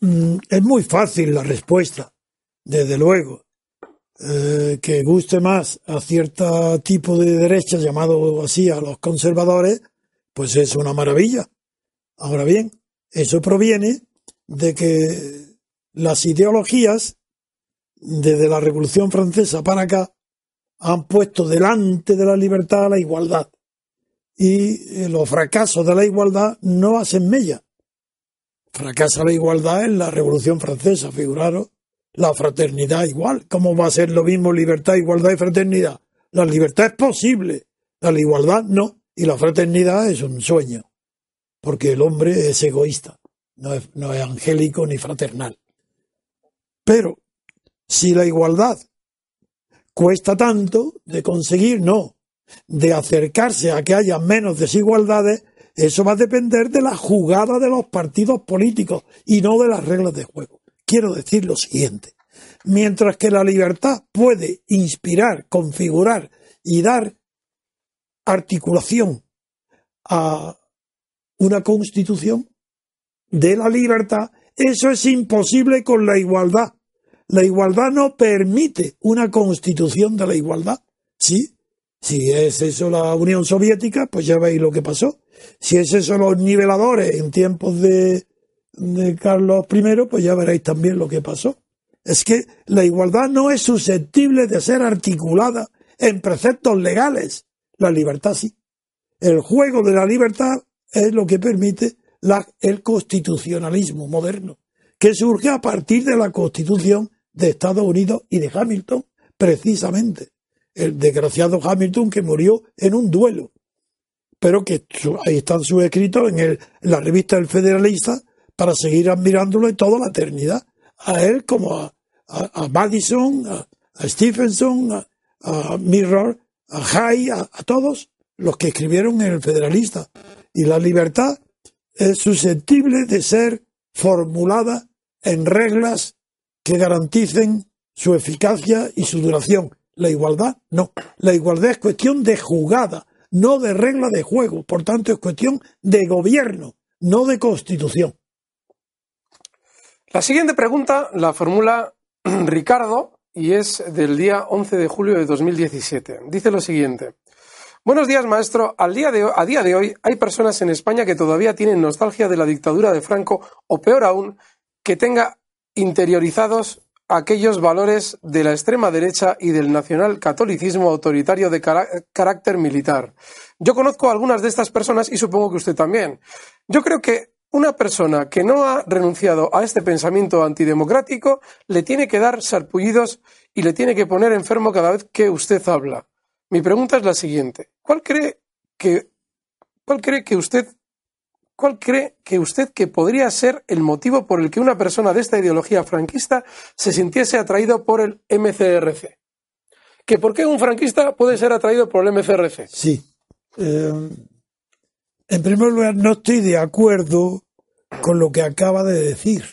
Mm, es muy fácil la respuesta, desde luego eh, que guste más a cierto tipo de derecha, llamado así a los conservadores, pues es una maravilla. Ahora bien, eso proviene de que las ideologías, desde la Revolución Francesa para acá, han puesto delante de la libertad la igualdad. Y eh, los fracasos de la igualdad no hacen mella. Fracasa la igualdad en la Revolución Francesa, figuraros la fraternidad igual. ¿Cómo va a ser lo mismo libertad, igualdad y fraternidad? La libertad es posible, la igualdad no, y la fraternidad es un sueño, porque el hombre es egoísta, no es, no es angélico ni fraternal. Pero si la igualdad cuesta tanto de conseguir, no, de acercarse a que haya menos desigualdades, eso va a depender de la jugada de los partidos políticos y no de las reglas de juego quiero decir lo siguiente. Mientras que la libertad puede inspirar, configurar y dar articulación a una constitución de la libertad, eso es imposible con la igualdad. La igualdad no permite una constitución de la igualdad. Sí, si es eso la Unión Soviética, pues ya veis lo que pasó. Si es eso los niveladores en tiempos de, de Carlos I, pues ya veréis también lo que pasó. Es que la igualdad no es susceptible de ser articulada en preceptos legales. La libertad sí. El juego de la libertad es lo que permite la, el constitucionalismo moderno, que surge a partir de la constitución de Estados Unidos y de Hamilton, precisamente. El desgraciado Hamilton que murió en un duelo, pero que ahí están sus escritos en, en la revista El Federalista, para seguir admirándolo en toda la eternidad. A él como a, Madison, a, Stephenson, a, Mirror, a Hay, a, todos los que escribieron en el Federalista. Y la libertad es susceptible de ser formulada en reglas que garanticen su eficacia y su duración. La igualdad no. La igualdad es cuestión de jugada, no de regla de juego. Por tanto, es cuestión de gobierno, no de constitución. La siguiente pregunta la formula [CLEARS THROAT] Ricardo y es del día 11 de julio de 2017. Dice lo siguiente. Buenos días, maestro. Al día de, a día de hoy hay personas en España que todavía tienen nostalgia de la dictadura de Franco o peor aún, que tenga interiorizados aquellos valores de la extrema derecha y del nacional catolicismo autoritario de carácter militar. Yo conozco a algunas de estas personas y supongo que usted también. Yo creo que una persona que no ha renunciado a este pensamiento antidemocrático le tiene que dar sarpullidos y le tiene que poner enfermo cada vez que usted habla. Mi pregunta es la siguiente. ¿Cuál cree que, cuál cree que usted ¿Cuál cree que usted que podría ser el motivo por el que una persona de esta ideología franquista se sintiese atraído por el MCRC? ¿Que por qué un franquista puede ser atraído por el MCRC? Sí. Eh, En primer lugar, no estoy de acuerdo con lo que acaba de decir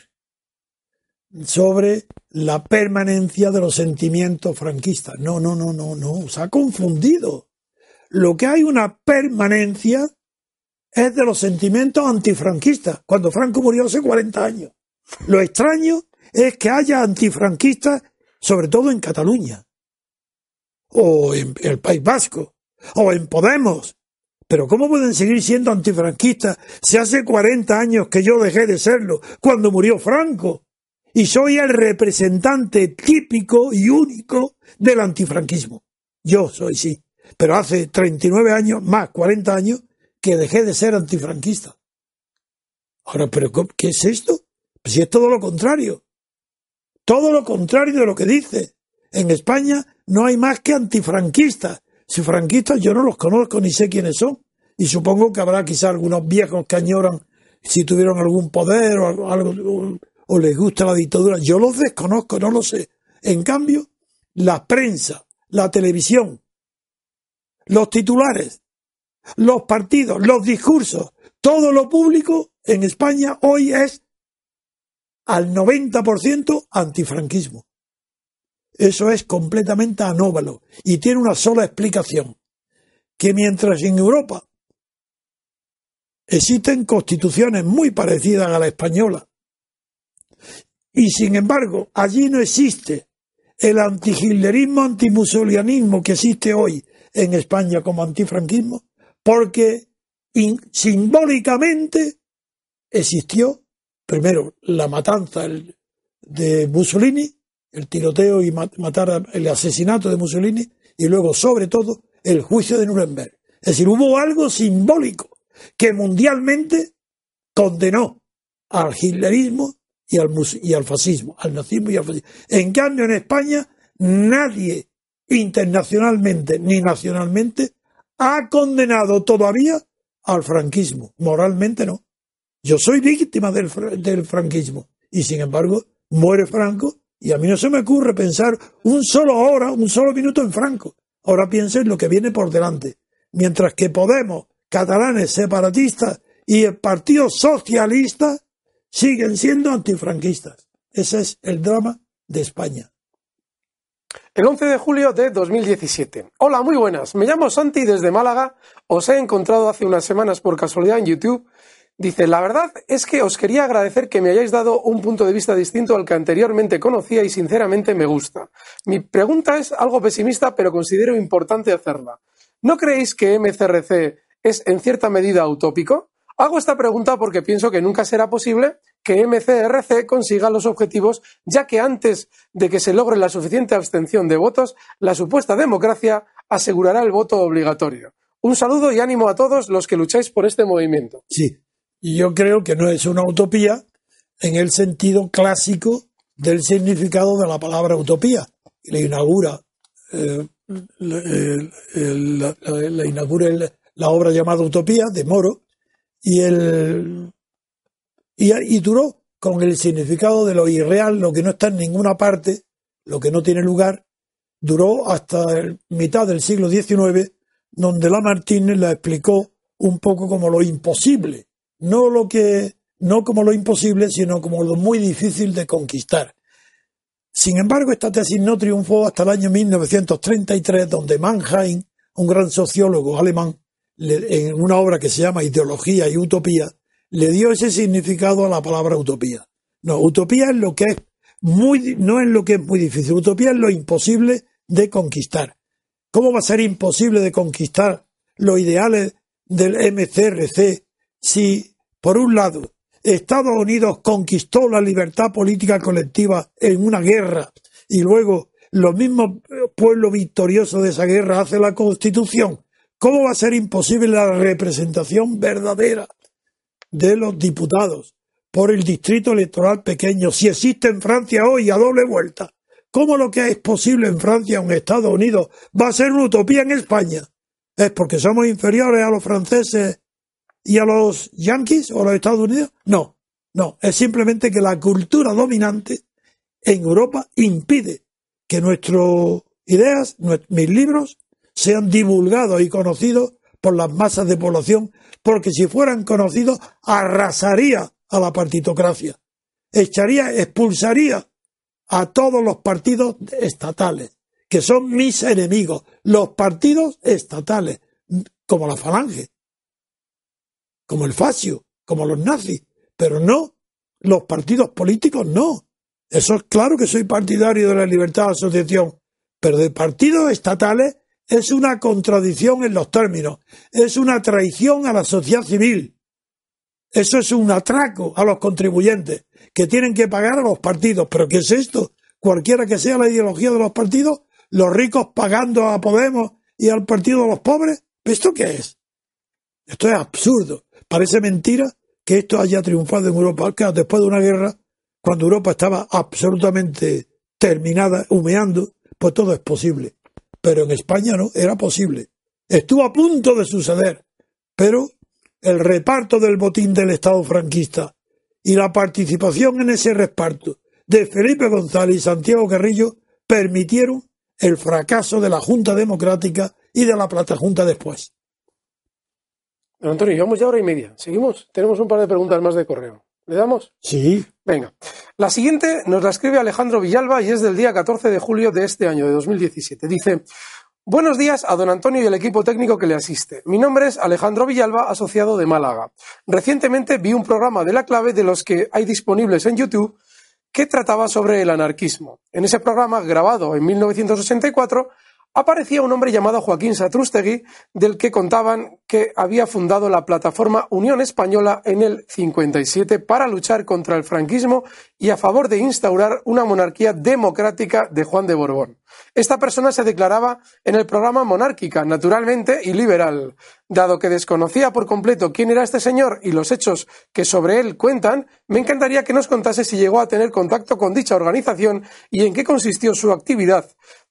sobre la permanencia de los sentimientos franquistas. No, no, no, no, no, se ha confundido. Lo que hay una permanencia es de los sentimientos antifranquistas, cuando Franco murió hace 40 años. Lo extraño es que haya antifranquistas, sobre todo en Cataluña, o en el País Vasco, o en Podemos. Pero ¿cómo pueden seguir siendo antifranquistas si hace 40 años que yo dejé de serlo, cuando murió Franco? Y soy el representante típico y único del antifranquismo. Yo soy, sí. Pero hace 39 años, más 40 años, que dejé de ser antifranquista. Ahora, ¿pero qué es esto? Pues si es todo lo contrario. Todo lo contrario de lo que dice. En España no hay más que antifranquistas. Si franquistas yo no los conozco ni sé quiénes son. Y supongo que habrá quizá algunos viejos que añoran si tuvieron algún poder o algo, o, les gusta la dictadura. Yo los desconozco, no lo sé. En cambio, la prensa, la televisión, los titulares los partidos, los discursos, todo lo público en España hoy es al 90% antifranquismo. Eso es completamente anómalo y tiene una sola explicación, que mientras en Europa existen constituciones muy parecidas a la española y sin embargo allí no existe el antihitlerismo, antimusolianismo que existe hoy en España como antifranquismo, porque simbólicamente existió primero la matanza de Mussolini, el tiroteo y matar el asesinato de Mussolini, y luego, sobre todo, el juicio de Nuremberg. Es decir, hubo algo simbólico que mundialmente condenó al hitlerismo y al, y al fascismo, al nazismo y al fascismo. En cambio, en España, nadie internacionalmente ni nacionalmente ha condenado todavía al franquismo. Moralmente no. Yo soy víctima del, del, franquismo y sin embargo muere Franco y a mí no se me ocurre pensar un solo hora, un solo minuto en Franco. Ahora pienso en lo que viene por delante. Mientras que Podemos, catalanes separatistas y el Partido Socialista siguen siendo antifranquistas. Ese es el drama de España. El 11 de julio de 2017. Hola, muy buenas. Me llamo Santi desde Málaga. Os he encontrado hace unas semanas por casualidad en YouTube. Dice, la verdad es que os quería agradecer que me hayáis dado un punto de vista distinto al que anteriormente conocía y sinceramente me gusta. Mi pregunta es algo pesimista, pero considero importante hacerla. ¿No creéis que MCRC es en cierta medida utópico? Hago esta pregunta porque pienso que nunca será posible que MCRC consiga los objetivos, ya que antes de que se logre la suficiente abstención de votos, la supuesta democracia asegurará el voto obligatorio. Un saludo y ánimo a todos los que lucháis por este movimiento. Sí, y yo creo que no es una utopía en el sentido clásico del significado de la palabra utopía. Le inaugura, eh, le, inaugura la obra llamada Utopía de Moro, y, el, y, duró con el significado de lo irreal, lo que no está en ninguna parte, lo que no tiene lugar, duró hasta mitad del siglo XIX, donde Lamartine la explicó un poco como lo imposible, no lo que no como lo imposible, sino como lo muy difícil de conquistar. Sin embargo, esta tesis no triunfó hasta el año 1933, donde Mannheim, un gran sociólogo alemán, en una obra que se llama Ideología y Utopía, le dio ese significado a la palabra utopía. No, utopía es lo que es muy, no es lo que es muy difícil, utopía es lo imposible de conquistar. ¿Cómo va a ser imposible de conquistar los ideales del MCRC si, por un lado, Estados Unidos conquistó la libertad política colectiva en una guerra y luego los mismos pueblos victoriosos de esa guerra hacen la constitución ¿Cómo va a ser imposible la representación verdadera de los diputados por el distrito electoral pequeño si existe en Francia hoy a doble vuelta? ¿Cómo lo que es posible en Francia o en Estados Unidos va a ser una utopía en España? ¿Es porque somos inferiores a los franceses y a los yanquis o a los Estados Unidos? No, no, es simplemente que la cultura dominante en Europa impide que nuestras ideas, mis libros, sean divulgados y conocidos por las masas de población, porque si fueran conocidos arrasaría a la partitocracia, echaría, expulsaría a todos los partidos estatales, que son mis enemigos, los partidos estatales, como la falange, como el fascio, como los nazis, pero no los partidos políticos, no. Eso es claro que soy partidario de la libertad de asociación, pero de partidos estatales es una contradicción en los términos, es una traición a la sociedad civil. Eso es un atraco a los contribuyentes que tienen que pagar a los partidos. ¿Pero qué es esto? Cualquiera que sea la ideología de los partidos, los ricos pagando a Podemos y al partido de los pobres. ¿Esto qué es? Esto es absurdo. Parece mentira que esto haya triunfado en Europa. después de una guerra, cuando Europa estaba absolutamente terminada, humeando, pues todo es posible. Pero en España no, era posible. Estuvo a punto de suceder, pero el reparto del botín del Estado franquista y la participación en ese reparto de Felipe González y Santiago Carrillo permitieron el fracaso de la Junta Democrática y de la Plata Junta después. Antonio, llevamos ya hora y media. ¿Seguimos? Tenemos un par de preguntas más de correo. ¿Le damos? Sí. Venga. La siguiente nos la escribe Alejandro Villalba y es del día 14 de julio de este año, de 2017. Dice, Buenos días a don Antonio y el equipo técnico que le asiste. Mi nombre es Alejandro Villalba, asociado de Málaga. Recientemente vi un programa de la clave de los que hay disponibles en YouTube que trataba sobre el anarquismo. En ese programa, grabado en 1984, aparecía un hombre llamado Joaquín Satrústegui, del que contaban que había fundado la plataforma Unión Española en el 57 para luchar contra el franquismo y a favor de instaurar una monarquía democrática de Juan de Borbón. Esta persona se declaraba en el programa monárquica, naturalmente, y liberal. Dado que desconocía por completo quién era este señor y los hechos que sobre él cuentan, me encantaría que nos contase si llegó a tener contacto con dicha organización y en qué consistió su actividad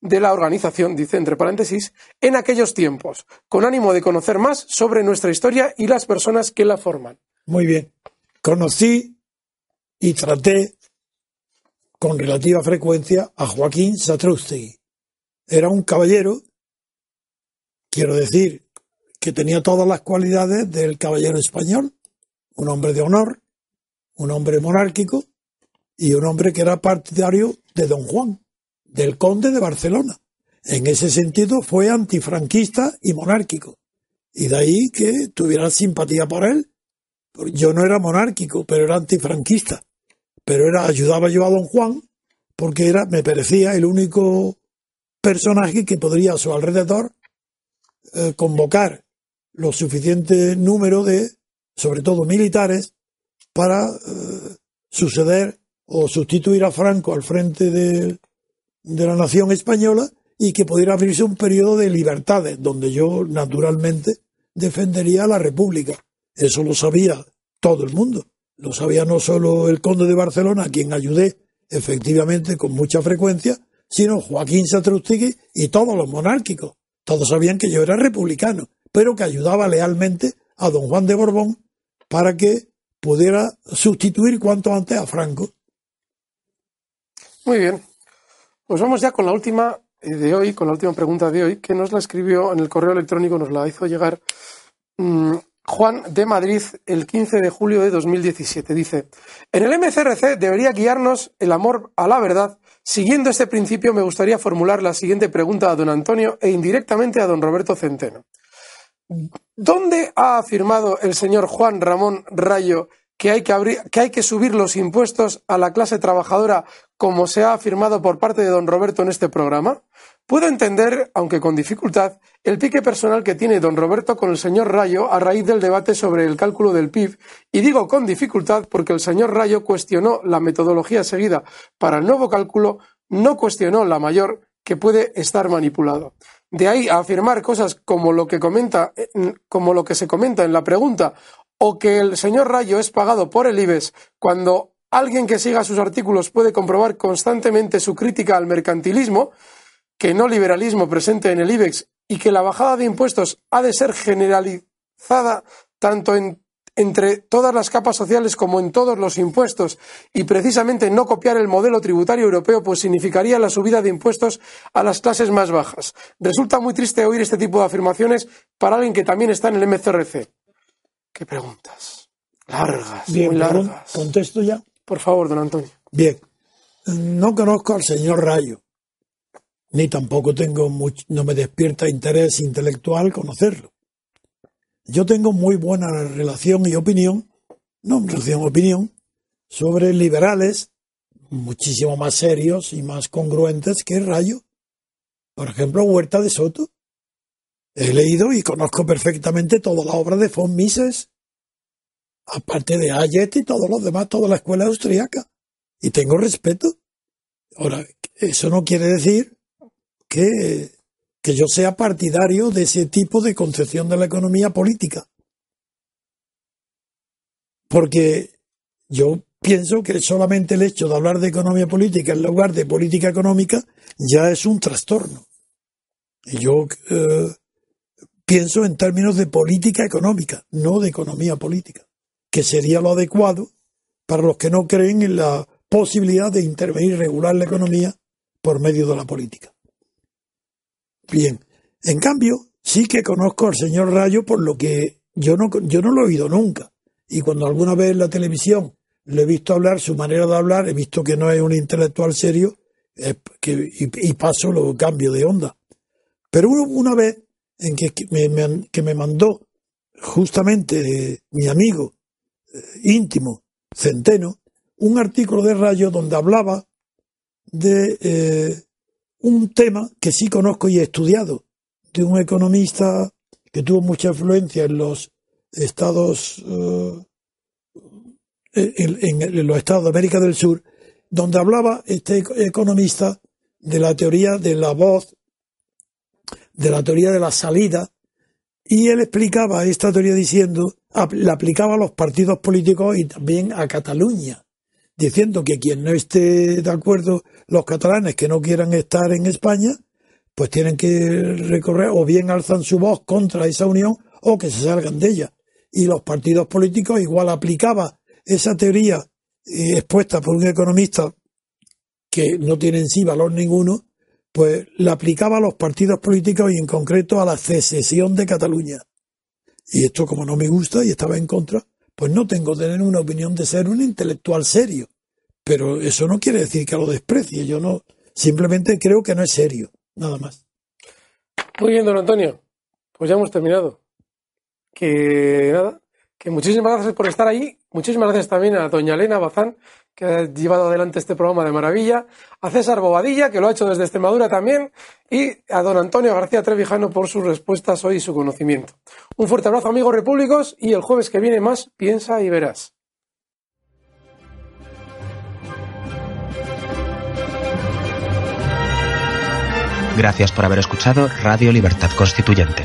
de la organización, dice entre paréntesis, en aquellos tiempos, con ánimo de conocer más sobre nuestra historia y las personas que la forman. Muy bien. Conocí y traté con relativa frecuencia a Joaquín Satrústegui era un caballero, quiero decir, que tenía todas las cualidades del caballero español, un hombre de honor, un hombre monárquico y un hombre que era partidario de don Juan, del conde de Barcelona. En ese sentido fue antifranquista y monárquico. Y de ahí que tuviera simpatía por él. Yo no era monárquico, pero era antifranquista. Pero era, ayudaba yo a don Juan porque era, me parecía el único personaje que podría a su alrededor eh, convocar lo suficiente número de, sobre todo militares, para eh, suceder o sustituir a Franco al frente de, de la nación española y que pudiera abrirse un periodo de libertades, donde yo naturalmente defendería a la República. Eso lo sabía todo el mundo. Lo sabía no solo el conde de Barcelona, a quien ayudé efectivamente con mucha frecuencia, sino Joaquín Satrústegui y todos los monárquicos. Todos sabían que yo era republicano, pero que ayudaba lealmente a don Juan de Borbón para que pudiera sustituir cuanto antes a Franco. Muy bien. Pues vamos ya con la última eh, de hoy, con la última pregunta de hoy, que nos la escribió en el correo electrónico, nos la hizo llegar mm, Juan de Madrid el 15 de julio de 2017. Dice, en el MCRC debería guiarnos el amor a la verdad Siguiendo este principio, me gustaría formular la siguiente pregunta a don Antonio e indirectamente a don Roberto Centeno. ¿Dónde ha afirmado el señor Juan Ramón Rayo que hay que, que hay que subir los impuestos a la clase trabajadora como se ha afirmado por parte de don Roberto en este programa? Puedo entender, aunque con dificultad, el pique personal que tiene don Roberto con el señor Rayo a raíz del debate sobre el cálculo del PIB, y digo con dificultad porque el señor Rayo cuestionó la metodología seguida para el nuevo cálculo, no cuestionó la mayor que puede estar manipulado. De ahí a afirmar cosas como lo que comenta, como lo que se comenta en la pregunta, o que el señor Rayo es pagado por el IBES cuando alguien que siga sus artículos puede comprobar constantemente su crítica al mercantilismo, que no liberalismo presente en el IBEX y que la bajada de impuestos ha de ser generalizada tanto en entre todas las capas sociales como en todos los impuestos y precisamente no copiar el modelo tributario europeo pues significaría la subida de impuestos a las clases más bajas. Resulta muy triste oír este tipo de afirmaciones para alguien que también está en el MCRC. ¿Qué preguntas? Largas, Bien, muy largas. ¿Contesto ya? Por favor, don Antonio. Bien, no conozco al señor Rayo, ni tampoco tengo much- no me despierta interés intelectual conocerlo. Yo tengo muy buena relación y opinión, no relación, opinión, sobre liberales muchísimo más serios y más congruentes que Rayo. Por ejemplo, Huerta de Soto. He leído y conozco perfectamente toda la obra de von Mises, aparte de Hayek y todos los demás, toda la escuela austríaca. Y tengo respeto. Ahora, eso no quiere decir que, que yo sea partidario de ese tipo de concepción de la economía política. Porque yo pienso que solamente el hecho de hablar de economía política en lugar de política económica ya es un trastorno. Y yo eh, pienso en términos de política económica, no de economía política, que sería lo adecuado para los que no creen en la posibilidad de intervenir y regular la economía por medio de la política. Bien, en cambio, sí que conozco al señor Rayo por lo que yo no, yo no lo he oído nunca. Y cuando alguna vez en la televisión le he visto hablar, su manera de hablar, he visto que no es un intelectual serio que, y, paso lo cambio de onda. Pero una vez en que, me, que me mandó justamente eh, mi amigo eh, íntimo, Centeno, un artículo de Rayo donde hablaba de eh, un tema que sí conozco y he estudiado, de un economista que tuvo mucha influencia en los estados, en, en los estados de América del Sur, donde hablaba este eco- economista de la teoría de la voz, de la teoría de la salida, y él explicaba esta teoría diciendo, la aplicaba a los partidos políticos y también a Cataluña, diciendo que quien no esté de acuerdo, los catalanes que no quieran estar en España, pues tienen que recorrer o bien alzan su voz contra esa unión o que se salgan de ella. Y los partidos políticos igual aplicaba esa teoría eh, expuesta por un economista que no tiene en sí valor ninguno, pues la aplicaba a los partidos políticos y en concreto a la secesión de Cataluña. Y esto como no me gusta y estaba en contra, pues no tengo tener una opinión de ser un intelectual serio. Pero eso no quiere decir que lo desprecie, yo no, simplemente creo que no es serio, nada más. Muy bien, don Antonio. Pues ya hemos terminado. Que nada, que muchísimas gracias por estar ahí. Muchísimas gracias también a doña Elena Bazán, que ha llevado adelante este programa de maravilla. A César Bobadilla, que lo ha hecho desde Extremadura también. Y a don Antonio García Trevijano por sus respuestas hoy y su conocimiento. Un fuerte abrazo, amigos repúblicos. Y el jueves que viene más, piensa y verás. Gracias por haber escuchado Radio Libertad Constituyente.